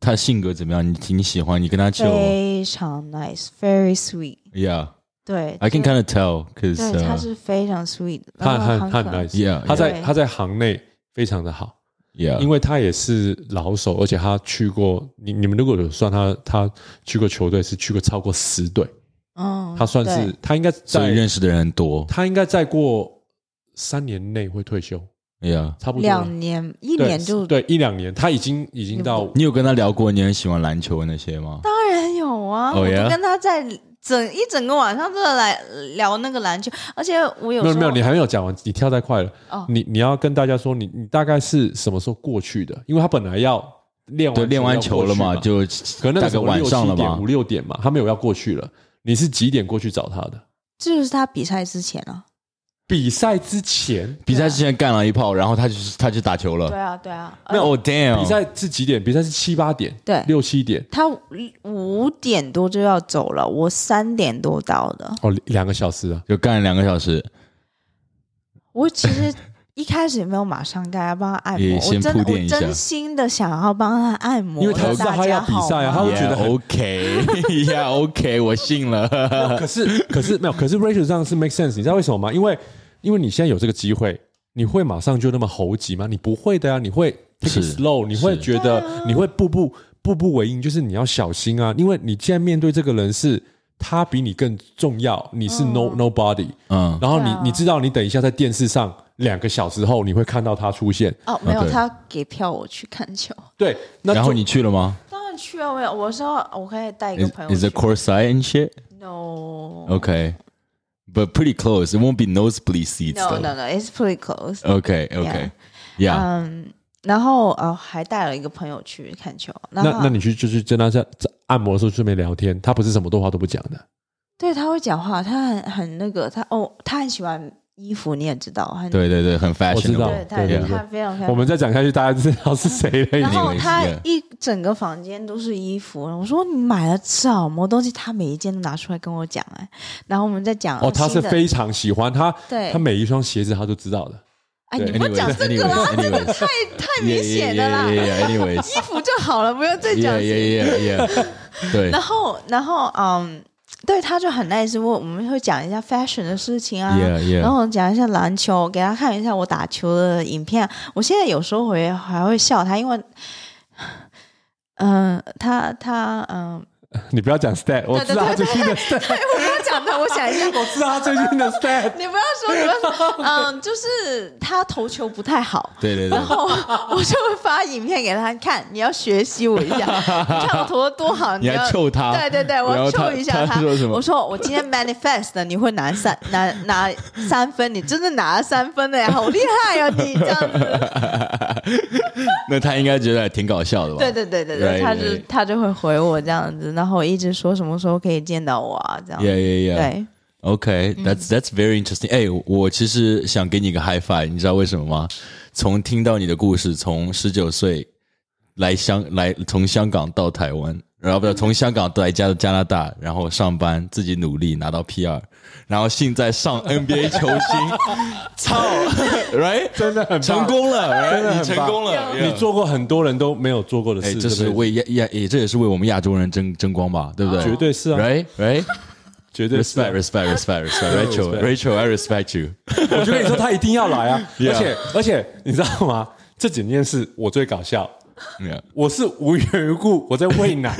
他性格怎么样？你挺喜欢？你跟他就非常 nice，very sweet。Yeah，对，I can kind of tell，cause 他是非常 sweet，他很很 nice。Yeah，他在他在行内非常的好。Yeah，因为他也是老手，而且他去过你你们如果有算他他去过球队是去过超过十队。哦，他算是他应该在认识的人很多，他应该再过三年内会退休。，Yeah，差不多两年一年就对，对一两年，他已经已经到。你有跟他聊过你很喜欢篮球那些吗？当然有啊，oh? 我都跟他在整一整个晚上都在来聊那个篮球，而且我有没有没有，你还没有讲完，你跳太快了。哦，你你要跟大家说，你你大概是什么时候过去的？因为他本来要练完练完球了嘛，就可能那个晚上了嘛，五六点嘛，他没有要过去了。你是几点过去找他的？这就是他比赛之前啊。比赛之前，比赛之前干了一炮，然后他就是他就打球了。对啊，对啊。那我，damn！比赛是几点？比赛是七八点，对，六七点。他五点多就要走了，我三点多到的。哦，两个小时啊，就干了两个小时。我其实一开始也没有马上干，要帮他按摩。先铺垫一下。我真心的想要帮他按摩，因为他知道他要比赛啊，他会觉得 OK，呀 OK，我信了。可是可是没有，可是 Rachel 这样是 make sense，你知道为什么吗？因为因为你现在有这个机会，你会马上就那么猴急吗？你不会的呀、啊，你会 take slow，你会觉得你会步步步步为营，就是你要小心啊，因为你现在面对这个人是他比你更重要，你是 no nobody，嗯，然后你你知道你等一下在电视上两个小时后你会看到他出现哦，没有，他给票我去看球，对，那然后你去了吗？当然去了，我有，我说我可以带一个朋友 Is, is it courtside and shit？No，OK。But pretty close. It won't be nosebleed seats. No, no, no. It's pretty close. Okay, okay. Yeah. 嗯，然后呃，还带了一个朋友去看球。那那你去就是跟他在在按摩的时候顺便聊天，他不是什么多话都不讲的。对，他会讲话，他很很那个，他哦，他很喜欢。衣服你也知道，很对对对，很 fashion，我知道，对对，他非常。我们再讲下去，大家知道是谁了。然后他一整个房间都是衣服，我说你买了什么东西？他每一件都拿出来跟我讲哎。然后我们再讲哦，他是非常喜欢他，对他每一双鞋子他都知道的。哎，你不讲这个啦，这个太太明显的啦。衣服就好了，不用再讲。对。然后，然后，嗯。对，他就很 nice，我我们会讲一下 fashion 的事情啊，yeah, yeah. 然后讲一下篮球，给他看一下我打球的影片。我现在有时候会还会笑他，因为，嗯、呃，他他嗯。你不要讲 stat，我知道他最新的 stat。对，我的，我想一下，我知道他最近的 stat。你不要说，你不要说，嗯，就是他投球不太好。对对对。然后我就会发影片给他看，你要学习我一下，你看我投的多好，你要臭他。对对对，我要臭一下他。他说什么？我说我今天 manifest，你会拿三 拿拿三分，你真的拿了三分的呀，好厉害呀，你这样子。那他应该觉得挺搞笑的吧？对对对对对，他就他就会回我这样子。然后一直说什么时候可以见到我啊？这样。Yeah, yeah, yeah. 对。OK，that's that's very interesting. 哎，我其实想给你一个 high five，你知道为什么吗？从听到你的故事，从十九岁来香来从香港到台湾，然后不是从香港来加加拿大，然后上班自己努力拿到 PR，然后现在上 NBA 球星，操，right？真的很成功了，right? 真的很成功了。你做过很多人都没有做过的事，这是为亚亚也这也是为我们亚洲人争争光吧，对不对？绝对是啊，right，right。绝对 respect respect respect respect Rachel Rachel I respect you。我就跟你说，他一定要来啊！而且而且，你知道吗？这几件事我最搞笑。我是无缘无故我在喂奶，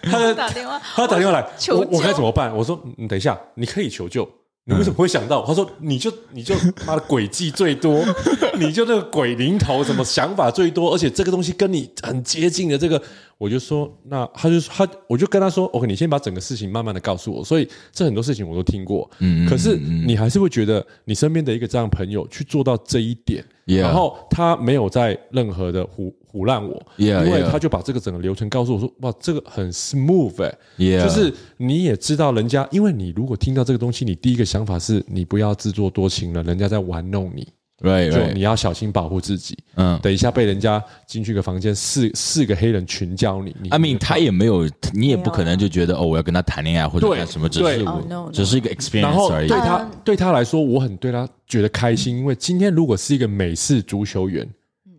他打电话，他打电话来，我我该怎么办？我说你等一下，你可以求救。你为什么会想到？他说你就你就妈的诡计最多，你就那个鬼灵头，什么想法最多，而且这个东西跟你很接近的这个。我就说，那他就他，我就跟他说，OK，你先把整个事情慢慢的告诉我。所以这很多事情我都听过，嗯，可是你还是会觉得你身边的一个这样朋友去做到这一点，yeah. 然后他没有在任何的胡胡乱我，yeah, 因为他就把这个整个流程告诉我说，哇，这个很 smooth，哎，yeah. 就是你也知道人家，因为你如果听到这个东西，你第一个想法是你不要自作多情了，人家在玩弄你。对，就你要小心保护自己。嗯，等一下被人家进去个房间，四四个黑人群教你。I mean，他也没有，你也不可能就觉得哦，我要跟他谈恋爱或者干什么，只是我只是一个 experience 而已。对他对他来说，我很对他觉得开心，因为今天如果是一个美式足球员，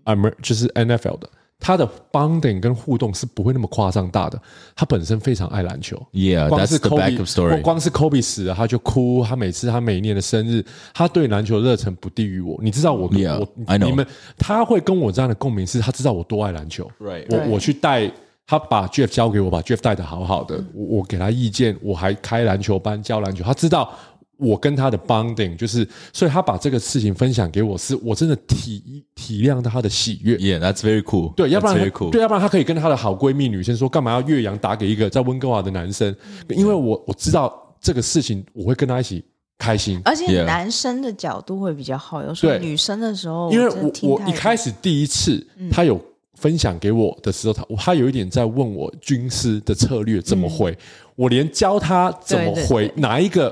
啊，就是 NFL 的。他的 bonding 跟互动是不会那么夸张大的。他本身非常爱篮球，Yeah，光是 Kobe，光是 Kobe 死了他就哭。他每次他每一年的生日，他对篮球热忱不低于我。你知道我，yeah, 我.你们他会跟我这样的共鸣，是他知道我多爱篮球。Right，我我去带他把 Jeff 交给我，把 Jeff 带的好好的。我我给他意见，我还开篮球班教篮球。他知道我跟他的 bonding，就是所以他把这个事情分享给我，是我真的体体谅到他的喜悦。Yeah，that's very cool。对，要不然 very cool。对，要不然他可以跟他的好闺蜜女生说，干嘛要岳阳打给一个在温哥华的男生？因为我我知道这个事情，我会跟他一起。开心，而且男生的角度会比较好。有时候女生的时候，因为我我一开始第一次他有分享给我的时候，他他有一点在问我军师的策略怎么回，我连教他怎么回哪一个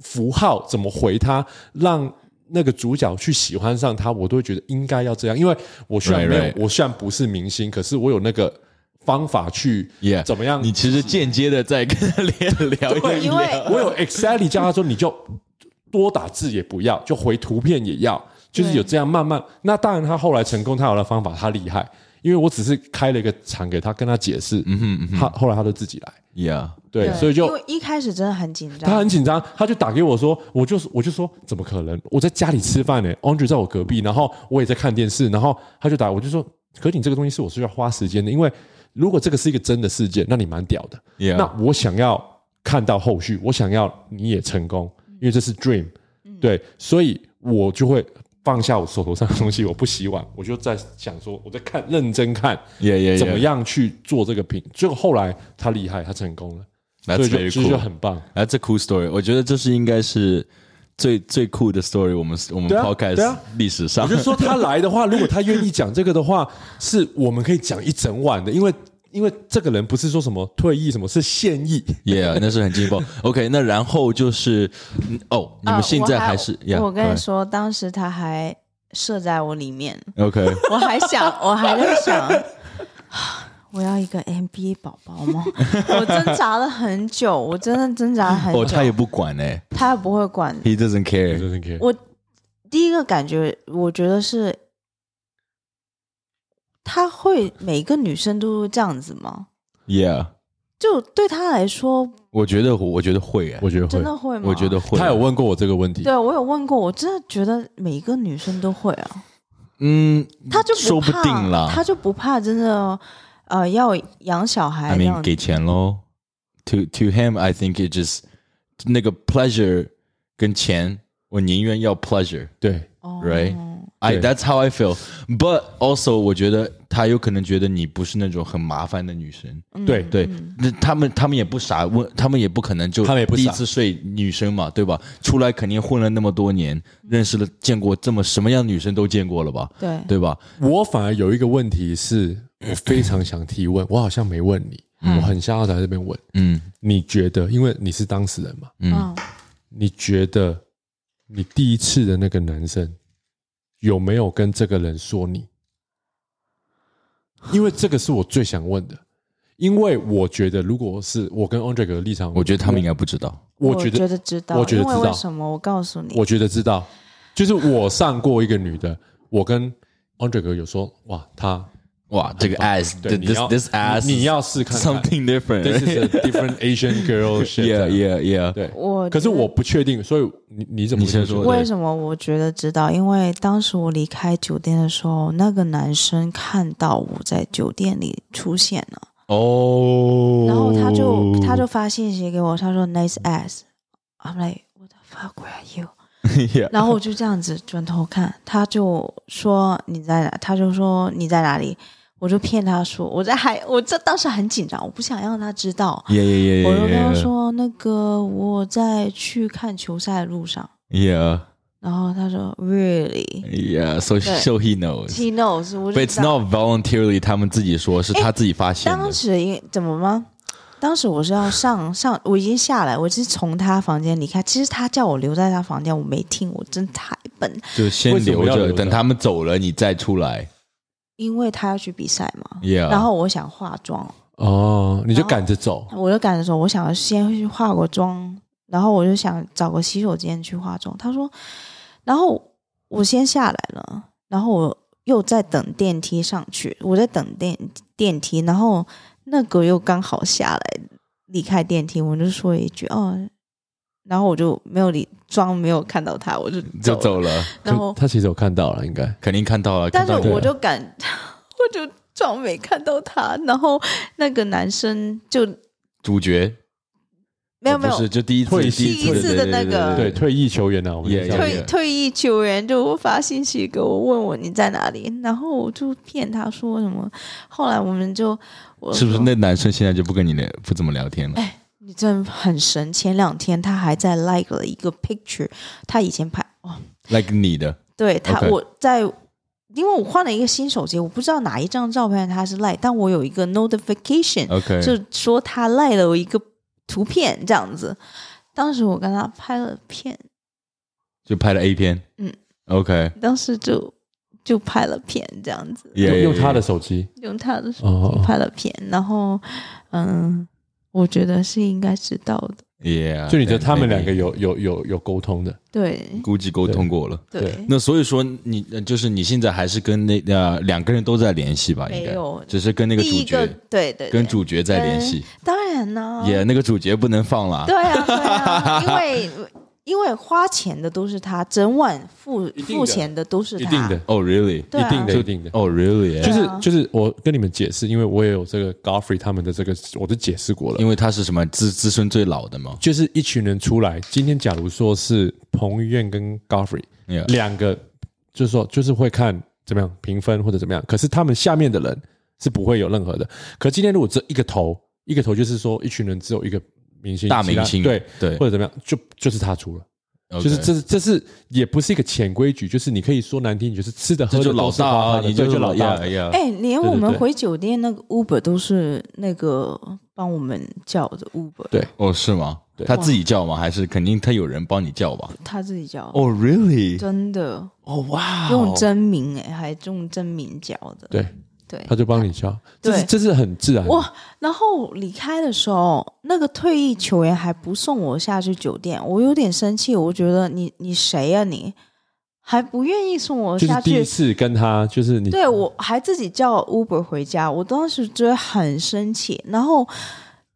符号怎么回他，让那个主角去喜欢上他，我都会觉得应该要这样。因为我虽然没有，我虽然不是明星，可是我有那个。方法去怎么样？你其实间接的在跟他聊聊一聊，因为我有 exactly 教他说，你就多打字也不要，就回图片也要，就是有这样慢慢。那当然，他后来成功，他有了方法，他厉害。因为我只是开了一个场给他，跟他解释。嗯哼，嗯哼，他后来他就自己来。Yeah，对，所以就因为一开始真的很紧张，他很紧张，他就打给我说，我就我就说怎么可能？我在家里吃饭呢，Andre 在我隔壁，然后我也在看电视，然后他就打，我就说，可是你这个东西是我是要花时间的，因为。如果这个是一个真的事件，那你蛮屌的。Yeah. 那我想要看到后续，我想要你也成功，因为这是 dream，对，所以我就会放下我手头上的东西，我不洗碗，我就在想说，我在看，认真看.怎么样去做这个品。结果后来他厉害，他成功了所以就.就很棒。That's a cool story。我觉得这是应该是。最最酷的 story，我们我们 podcast 历史上，我就说他来的话，如果他愿意讲这个的话，是我们可以讲一整晚的，因为因为这个人不是说什么退役什么，是现役，Yeah，那是很劲爆。OK，那然后就是哦，你们现在还是，我跟你说，当时他还射在我里面，OK，我还想，我还在想。我要一个 NBA 宝宝吗？我挣扎了很久，我真的挣扎了很久。哦，他也不管哎、欸，他也不会管。He doesn't care. He doesn't care. 我第一个感觉，我觉得是他会每个女生都这样子吗？Yeah，就对他来说，我觉得我觉得会、欸，我觉得会真的会吗？我觉得会。他有问过我这个问题，对我有问过，我真的觉得每一个女生都会啊。嗯，他就不怕，说不定啦，他就不怕，真的。呃，要养小孩，I mean, 给钱喽。To to him, I think it just 那个 pleasure 跟钱，我宁愿要 pleasure。对，right? I that's how I feel. But also，我觉得他有可能觉得你不是那种很麻烦的女生。对对，那他们他们也不傻，问他们也不可能就他们也不第一次睡女生嘛，对吧？出来肯定混了那么多年，认识了见过这么什么样的女生都见过了吧？对对吧？我反而有一个问题是。我非常想提问，我好像没问你，嗯、我很想要在这边问。嗯，你觉得，因为你是当事人嘛，嗯，你觉得你第一次的那个男生有没有跟这个人说你？因为这个是我最想问的，因为我觉得，如果是我跟 Andre 的立场，我觉得他们应该不知道。我觉得知道，我觉得知道。为什么？我告诉你，我觉得知道，就是我上过一个女的，我跟 Andre 哥有说，哇，他。哇，这个 ass，this this ass，你要试看 something different。This is a different Asian girl shit。Yeah, yeah, yeah。对，我可是我不确定，所以你你怎么先说？为什么我觉得知道？因为当时我离开酒店的时候，那个男生看到我在酒店里出现了。哦。然后他就他就发信息给我，他说 Nice ass。I'm like What the fuck are you？然后我就这样子转头看，他就说你在哪？他就说你在哪里？我就骗他说我在海，我这当时很紧张，我不想让他知道。Yeah, yeah, yeah, 我就跟他说那个我在去看球赛的路上。Yeah. 然后他说 Really? Yeah. So so he knows. He knows. But it's not voluntarily. 他们自己说是他自己发现的。当时因怎么吗？当时我是要上上，我已经下来，我是从他房间离开。其实他叫我留在他房间，我没听，我真太笨。就先留着，留着等他们走了，你再出来。因为他要去比赛嘛，Yeah. 然后我想化妆哦，你就赶着走，我就赶着走，我想先去化个妆，然后我就想找个洗手间去化妆。他说，然后我先下来了，然后我又在等电梯上去，我在等电电梯，然后那个又刚好下来离开电梯，我就说一句哦。然后我就没有理装，没有看到他，我就就走了。然后他其实有看到了，应该肯定看到了。但是我就敢，我就装没看到他。然后那个男生就主角没有没有，是就第一次退第一次的那个对退役球员呢，我们退退役球员就发信息给我问我你在哪里，然后我就骗他说什么，后来我们就是不是那男生现在就不跟你聊不怎么聊天了？哎，你真的很神，前两天他还在 like 了一个 picture，他以前拍哦，like 你的，对他我在。因为我换了一个新手机，我不知道哪一张照片他是 like，，但我有一个 notification，就说他 like 了我一个图片这样子。当时我跟他拍了片，就拍了 A 片。嗯，OK。当时就就拍了片这样子，用用他的手机，用他的手机拍了片，然后嗯，我觉得是应该知道的。Yeah，就你觉得他们两个有有有有沟通的？对，估计沟通过了。对，那所以说你就是你现在还是跟那呃两个人都在联系吧？应该没有，只是跟那个主角对对，跟主角在联系。当然呢，也那个主角不能放了。对啊，对啊，因为。因为花钱的都是他，整晚付付钱的都是他。一定的哦、oh,，really？一定的，一定的。哦、oh,，really？就是就是，我跟你们解释，因为我也有这个 Godfrey 他们的这个，我都解释过了。因为他是什么资资深最老的嘛？就是一群人出来，今天假如说是彭于晏跟 Godfrey Yeah. 两个，就是说就是会看怎么样评分或者怎么样，可是他们下面的人是不会有任何的。可今天如果这一个头，一个头就是说一群人只有一个。明星大明星对对，或者怎么样，就就是他出了，Okay. 就是这是这是也不是一个潜规矩，就是你可以说难听，就是吃的喝的就老大啊，你就老大。哎，连我们回酒店那个 Uber 都是那个帮我们叫的 Uber。对，哦，是吗？他自己叫吗？还是肯定他有人帮你叫吧？他自己叫。哦，Really？真的？哦，哇！用真名哎，还用真名叫的。对。对，他就帮你叫，对这是这是很自然。哇，然后离开的时候，那个退役球员还不送我下去酒店，我有点生气。我觉得你你谁呀？你还不愿意送我下去？第一次跟他就是你，对，我还自己叫 Uber 回家，我当时觉得很生气。然后，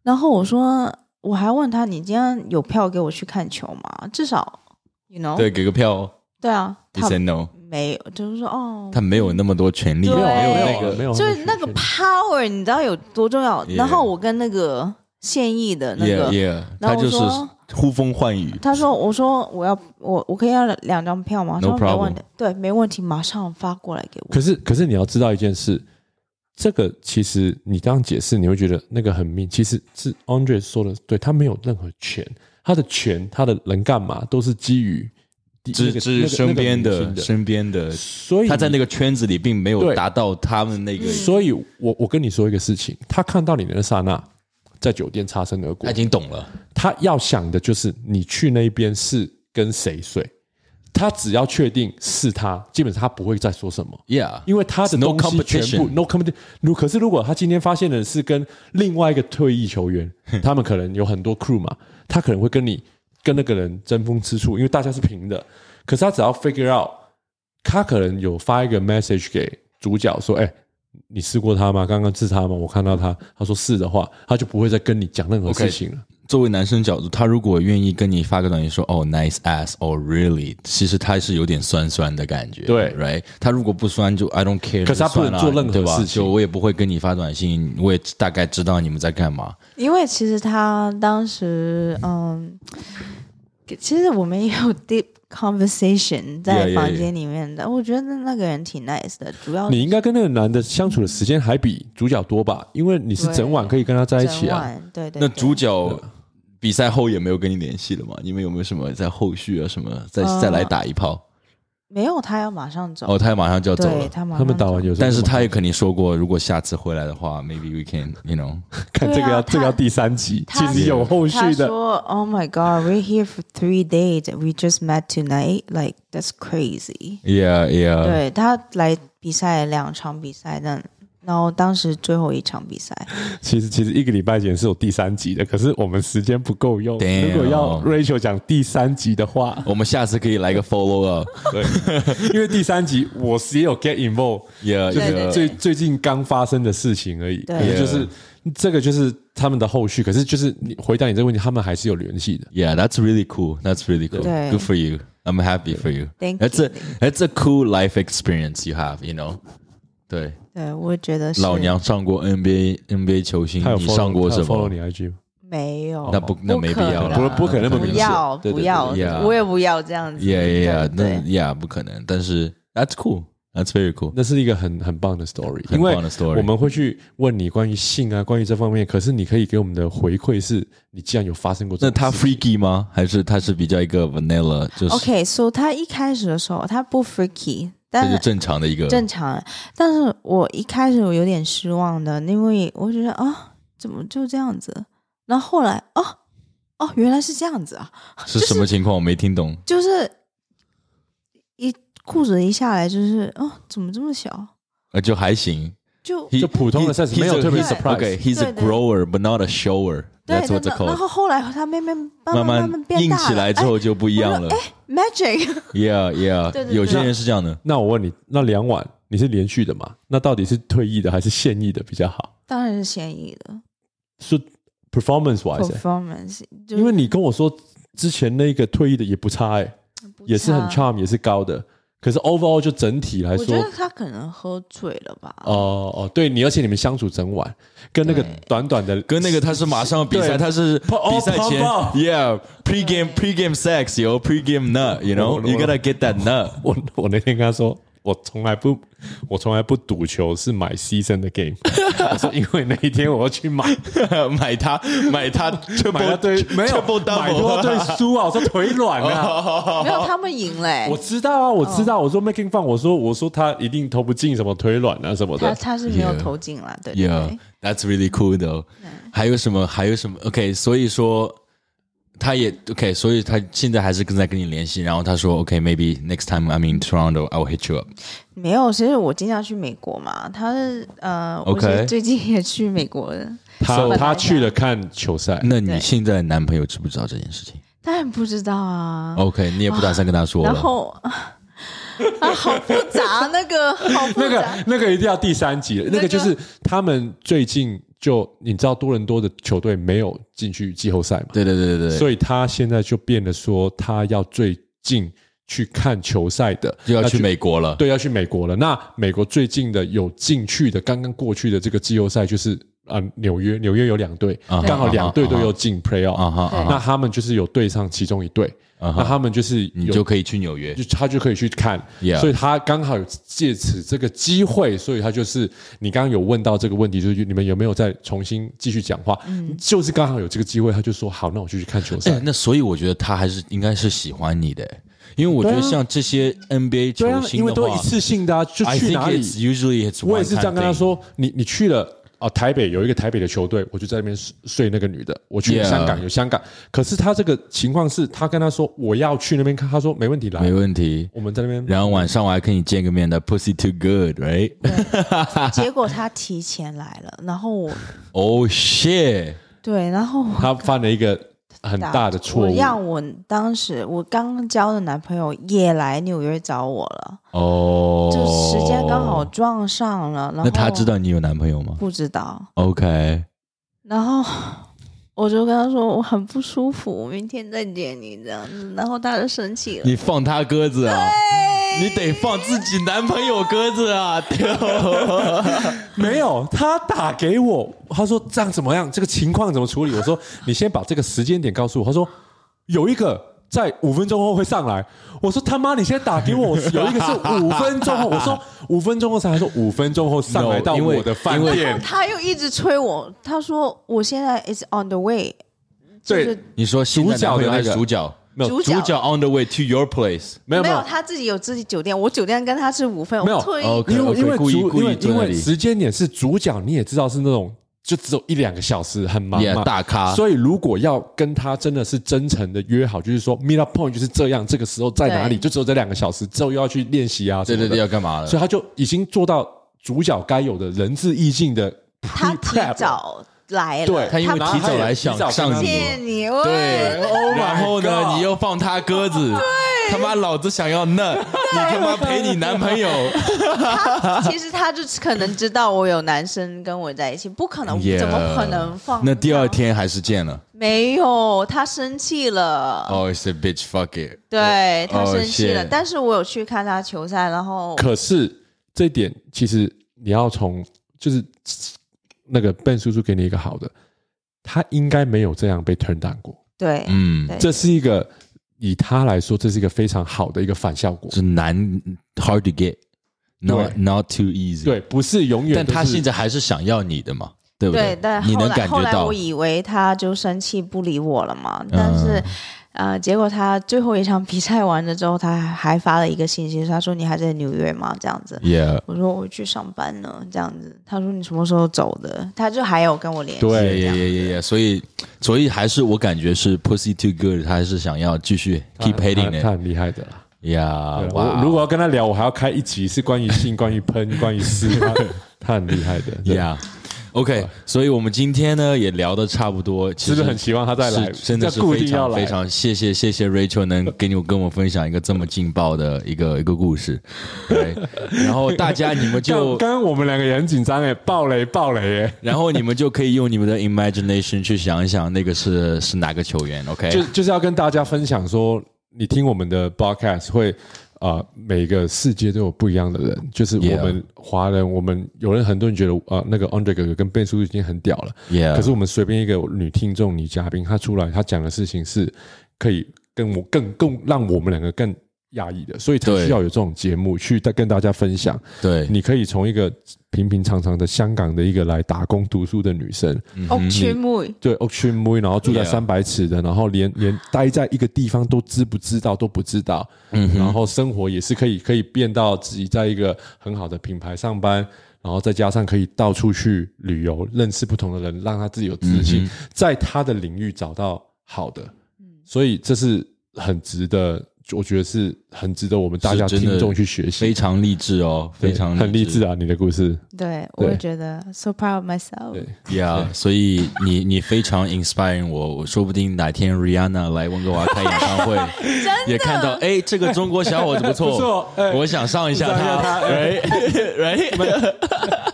然后我说，我还问他，你今天有票给我去看球吗？至少，you know，对，给个票。对啊，他 said no。没有，就是说哦，他没有那么多权利，没有没有那个，没有，就是那个 power，你知道有多重要？然后我跟那个现役的那个，他就是呼风唤雨。他说：“我说我要我我可以要两张票吗？”他说：“没问题，对，没问题，马上发过来给我。”可是可是你要知道一件事，这个其实你这样解释，你会觉得那个很命。其实是 Andre 说的，对，他没有任何权，他的权，他的能干嘛都是基于。只只身边的身边的，所以他在那个圈子里并没有达到他们那个。所以我我跟你说一个事情，他看到你的那刹那，在酒店擦身而过，他已经懂了。他要想的就是你去那边是跟谁睡，他只要确定是他，基本上他不会再说什么。Yeah，因为他的东西全部 no competition。如可是如果他今天发现的是跟另外一个退役球员，他们可能有很多 crew 嘛，他可能会跟你。跟那个人争风吃醋，因为大家是平的。可是他只要 figure out，他可能有发一个 message 给主角说：“哎，你试过他吗？刚刚是他吗？我看到他。”他说是的话，他就不会再跟你讲任何事情了。作为男生角度，他如果愿意跟你发个短信说：“哦，nice ass，哦，really？” 其实他是有点酸酸的感觉。对，right？他如果不酸，就 I don't care。可是他不能做任何事情，就我也不会跟你发短信，我也大概知道你们在干嘛。因为其实他当时，嗯。其实我们也有 deep conversation 在房间里面的，yeah, yeah, yeah. 我觉得那个人挺 nice 的。主要你应该跟那个男的相处的时间还比主角多吧？因为你是整晚可以跟他在一起啊。对对，对。那主角比赛后也没有跟你联系了吗？你们有没有什么在后续啊？什么再再来打一炮？没有，他要马上走。哦，他要马上就要走了。他，他们打完就，但是他也肯定说过，如果下次回来的话，maybe we can，you know，看这个要这个要第三集，其实有后续的。他说：“Oh my God, we're here for three days. We just met tonight. Like that's crazy.” Yeah, yeah。对，他来比赛两场比赛的。然后当时最后一场比赛，其实其实一个礼拜前是有第三集的，可是我们时间不够用。Damn. 如果要 Rachel 讲第三集的话，我们下次可以来个 follow up。对，因为第三集我是也有 get involved，yeah, 就是最最近刚发生的事情而已。对，就是这个就是他们的后续。可是就是你回答你这个问题，他们还是有联系的。Yeah, that's really cool. That's really cool. Good for you. I'm happy for you. Thank you. That's a that's a cool life experience you have. You know. 对。对，我觉得是老娘上过 NBA NBA 球星，你上过什么？follow 你 IG 吗？没有，那不那没必要了，不不可能那么明显，不要不要，我也不要这样子。Yeah yeah，那 Yeah 不可能，但是 That's cool。That's very cool，那是一个很很棒的 story，很棒的 story。因为我们会去问你关于性啊，关于这方面，可是你可以给我们的回馈是，你既然有发生过这，那他 freaky 吗？还是他是比较一个 vanilla？就是 OK，so、okay, 他一开始的时候他不 freaky，但是正常的一个正常。但是我一开始我有点失望的，因为我觉得啊，怎么就这样子？然后后来哦哦，原来是这样子啊，是什么情况？就是、我没听懂，就是一。裤子一下来就是哦，怎么这么小？呃，就还行，就就普通的 size，没有特别 surprise。OK，he's a grower but not a shower。对，然后后来他慢慢慢慢硬起来之后就不一样了。哎，magic。Yeah, yeah。有些人是这样的。那我问你，那两晚你是连续的吗？那到底是退役的还是现役的比较好？当然是现役的。是 performance wise，performance。因为你跟我说之前那个退役的也不差哎，也是很 charm，也是高的。可是 overall 就整体来说，我觉得他可能喝醉了吧。哦哦，对你，而且你们相处整晚，跟那个短短的，跟那个他是马上比赛，他是比赛前，Yeah，pre-game pre-game sex 有 pre-game nut，you know，you gotta get that nut。我我那天跟他说。我从来不，我从来不赌球，是买 season 的 game。我说，因为那一天我要去买 买它，买它就买它对，没有买多对输啊！我说腿软啊，没有他们赢嘞。我知道啊，我知道。我说 making fun，我说我说他一定投不进，什么腿软啊什么的。他他是没有投进啦，对。Yeah，that's really cool though。还有什么？还有什么？OK，所以说。他也 OK，所以他现在还是跟在跟你联系。然后他说：“OK，maybe、okay, next time I'm in Toronto, I will hit you up。”没有，其实我经常去美国嘛。他呃，OK，最近也去美国了。他他去了看球赛。那你现在的男朋友知不知道这件事情？当然不知道啊。OK，你也不打算跟他说了。然后 啊，好复杂，那个好复杂，那个那个一定要第三集了。那个、那个就是他们最近。就你知道多伦多的球队没有进去季后赛嘛？对对对对对，所以他现在就变得说，他要最近去看球赛的，就要去美国了。对，要去美国了。那美国最近的有进去的，刚刚过去的这个季后赛就是啊，纽约，纽约有两队，刚好两队都有进 playoff 啊，那他们就是有对上其中一队。那他们就是你就可以去纽约，就他就可以去看所以他刚好有借此这个机会，所以他就是你刚刚有问到这个问题，就是你们有没有再重新继续讲话？嗯，就是刚好有这个机会，他就说好，那我就去看球赛。欸，那所以我觉得他还是应该是喜欢你的，因为我觉得像这些 NBA 球星的话，因为都一次性的啊，就去哪里？Usually 我也是这样跟他说，你你去了。哦，台北有一个台北的球队，我就在那边睡那个女的。我去香港.有香港，可是他这个情况是他跟他说我要去那边看，他说没问题啦，没问题。我们在那边，然后晚上我还跟你见个面的，Pussy too good，right？结果他提前来了，然后我，Oh shit！对，然后他犯了一个。很大的错误，让我当时我刚交的男朋友也来纽约找我了。哦，就时间刚好撞上了。然后那他知道你有男朋友吗？不知道。OK。然后我就跟他说我很不舒服，我明天再见你这样子。然后他就生气了。你放他鸽子啊？你得放自己男朋友鸽子啊！丢没有，他打给我，他说这样怎么样？这个情况怎么处理？我说你先把这个时间点告诉我。他说有一个在五分钟后会上来。我说他妈，你先打给我，有一个是五分钟后。我说五分钟后上来，说五分钟后上来到我的饭店。他又一直催我，他说我现在 is on the way。对，你说主角的那个主角。没有主角，主角 on the way to your place，没有没有，他自己有自己酒店，我酒店跟他是五分，没有，因为因为主因为因为时间点是主角，你也知道是那种就只有一两个小时，很忙嘛，大咖，所以如果要跟他真的是真诚的约好，就是说 meet up point 就是这样，这个时候在哪里，就只有这两个小时之后又要去练习啊，对对对，要干嘛了？所以他就已经做到主角该有的仁至义尽的 prep。来了，对他因为提早来想上你，你对，然后呢，你又放他鸽子，对，他妈老子想要嫩，你他妈陪你男朋友，他 其实他就可能知道我有男生跟我在一起，不可能，怎么可能放？那第二天还是见了，没有，他生气了。Oh, it's a bitch, fuck it。对，他生气了，但是我有去看他球赛，然后可是这一点其实你要从就是。那个 Ben 叔叔给你一个好的，他应该没有这样被 turn down 过。对，嗯，这是一个以他来说，这是一个非常好的一个反效果。是难 hard to get，not 对 not too easy。对，不是永远，但他现在还是想要你的嘛，对不对，但你后来能感觉到后来我以为他就生气不理我了嘛，但是。嗯呃，结果他最后一场比赛完了之后，他还发了一个信息，他说：“你还在纽约吗？”这样子。Yeah. 我说：“我去上班了。”这样子。他说：“你什么时候走的？”他就还有跟我联系。对，也也也也，所以所以还是我感觉是 Pussy Too Good，他还是想要继续 keep hitting 的。他很厉害的啦。呀，我如果要跟他聊，我还要开一集是关于性、关于喷、关于撕，他他很厉害的。呀。OK，所以我们今天呢也聊得差不多，其实是不是很希望他再来？真的是非常非常谢谢谢谢 Rachel 能给你跟我分享一个这么劲爆的一个一个故事。对，然后大家你们就刚刚我们两个也很紧张哎，爆雷爆雷哎，然后你们就可以用你们的 imagination 去想一想那个是是哪个球员。OK，就就是要跟大家分享说，你听我们的 broadcast 会。啊、呃，每个世界都有不一样的人，就是我们华人.我们有人很多人觉得啊、呃，那个 Andre 哥哥跟叔叔已经很屌了，Yeah. 可是我们随便一个女听众、女嘉宾，她出来，她讲的事情是可以跟我更更让我们两个更。压抑的，所以才需要有这种节目去跟大家分享。对，你可以从一个平平常常的香港的一个来打工读书的女生，屋村妹，对，屋村妹，然后住在三百尺的，然后连连待在一个地方都知不知道都不知道，嗯，然后生活也是可以可以变到自己在一个很好的品牌上班，然后再加上可以到处去旅游，认识不同的人，让他自己有自信，在他的领域找到好的，所以这是很值得。我觉得是很值得我们大家听众去学习，非常励志哦，非常很励志啊！你的故事，对我也觉得 so proud of myself。对，Yeah，所以你你非常 inspiring 我，我说不定哪天 Rihanna 来温哥华开演唱会，也看到哎，这个中国小伙子不错，不错，我想上一下他，Right，Right。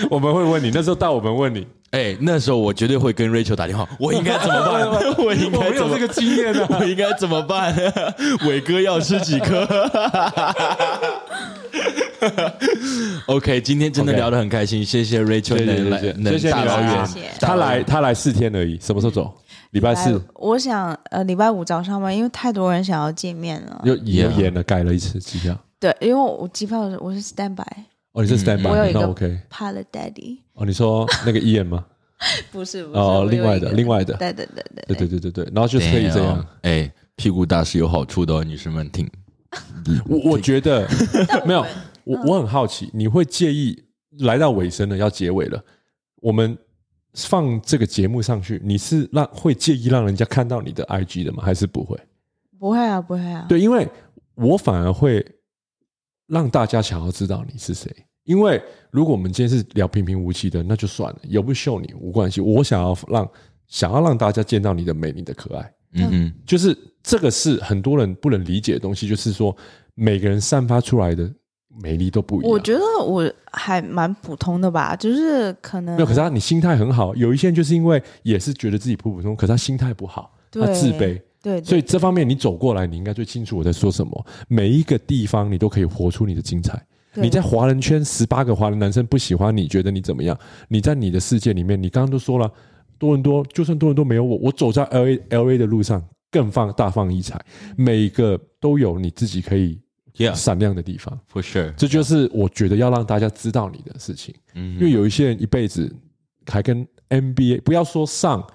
我们会问你，那时候到我们问你，哎，那时候我绝对会跟 Rachel 打电话，我应该怎么办？我应该怎么这个经验呢？我应该怎么办？伟哥要吃几颗？OK，今天真的聊得很开心，谢谢 Rachel 能来，能大老远，他来他来四天而已，什么时候走？礼拜四。我想呃，礼拜五早上吧，因为太多人想要见面了，又又延了，改了一次机票。对，因为我机票我是 stand by。哦，你是 stand by，我有一个 OK，Pilot Daddy。哦，你说那个 Ian 吗？不是，不是哦，另外的，另外的，对对对对对对对对对，然后就是可以这样，哎，屁股大是有好处的哦，女生们听。我我觉得 没有，我我很好奇，你会介意来到尾声了，要结尾了，我们放这个节目上去，你是让会介意让人家看到你的 IG 的吗？还是不会？不会啊，不会啊。对，因为我反而会。让大家想要知道你是谁，因为如果我们今天是聊平平无奇的，那就算了，有不秀你无关系。我想要让想要让大家见到你的美，你的可爱，嗯嗯，就是这个是很多人不能理解的东西，就是说每个人散发出来的美丽都不一样。我觉得我还蛮普通的吧，就是可能没有，可是他你心态很好。有一些人就是因为也是觉得自己普普通，可是他心态不好，他自卑。对，所以这方面你走过来，你应该最清楚我在说什么。每一个地方你都可以活出你的精彩。你在华人圈，十八个华人男生不喜欢你，觉得你怎么样？你在你的世界里面，你刚刚都说了，多伦多就算多伦多没有我，我走在 L A L A 的路上更放大放异彩。每一个都有你自己可以闪亮的地方，For sure。这就是我觉得要让大家知道你的事情。嗯，因为有一些人一辈子还跟 N B A 不要说上。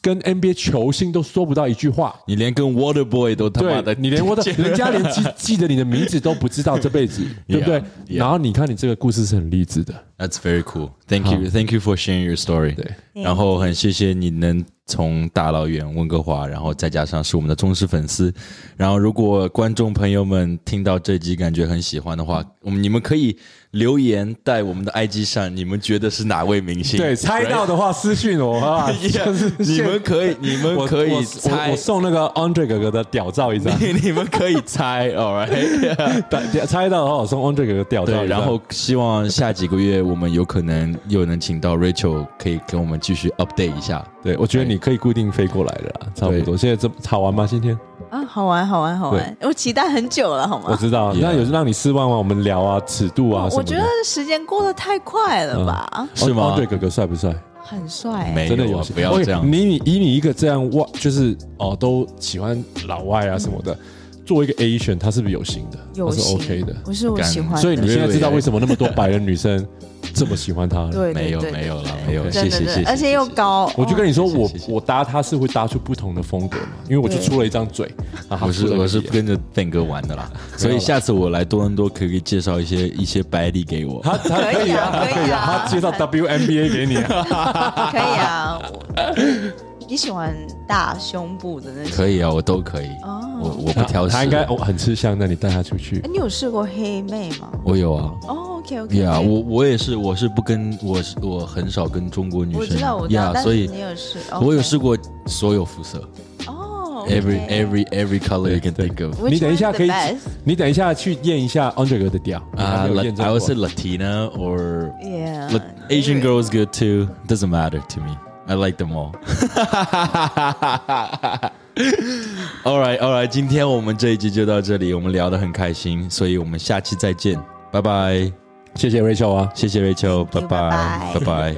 跟 NBA 球星都说不到一句话，你连跟 Waterboy 都他妈的，你连 Water，人家连记 记得你的名字都不知道，这辈子对不对？然后你看你这个故事是很励志的，That's very cool. Thank you, thank you for sharing your story. 对，然后很谢谢你能从大老远温哥华，然后再加上是我们的忠实粉丝。然后如果观众朋友们听到这集感觉很喜欢的话，我们你们可以。留言在我们的 IG 上，你们觉得是哪位明星？对，猜到的话私信我啊，就是你们可以，你们可以猜，我送那个 Andre 哥哥的屌照一张，你们可以猜，All right，猜到的话我送 Andre 哥哥屌照，然后希望下几个月我们有可能又能请到 Rachel，可以跟我们继续 update 一下。对，我觉得你可以固定飞过来的啦，差不多。现在这好玩吗？今天？啊，好玩，好玩，好玩！我期待很久了，好吗？我知道，那有让你失望吗？我们聊啊，尺度啊，我觉得时间过得太快了吧？是吗？对，哥哥帅不帅？很帅，没真的有，不要这样。你你以你一个这样外，就是哦，都喜欢老外啊什么的。作为一个 Asian，他是不是有型的？有型是 OK 的，不是我喜欢。所以你现在知道为什么那么多白人女生这么喜欢他了？对，没有没有了，没有，谢谢谢谢。而且又高，我就跟你说，我我搭他是会搭出不同的风格嘛，因为我就出了一张嘴。我是我是跟着 Ben 哥玩的啦，所以下次我来多伦多可以介绍一些一些白领给我。他他可以啊，可以啊，他介绍 WNBA 给你啊，可以啊。你喜欢大胸部的那种？可以啊，我都可以。哦，我我不挑食。他应该哦很吃香的，你带他出去。你有试过黑妹吗？我有啊。哦，OK OK。呀，我我也是，我是不跟我是我很少跟中国女生。我知道，我知道。所以你有试？我有试过所有肤色。哦。Every every every color you can think of。你等一下可以，你等一下去验一下 Andre 哥的调啊。I was Latina or yeah Asian girls good too. Doesn't matter to me. I like them all. All right, all right. 今天我们这一集就到这里，我们聊得很开心，所以我们下期再见，拜拜。谢谢 Rachel 啊，谢谢 Rachel，拜拜，拜拜。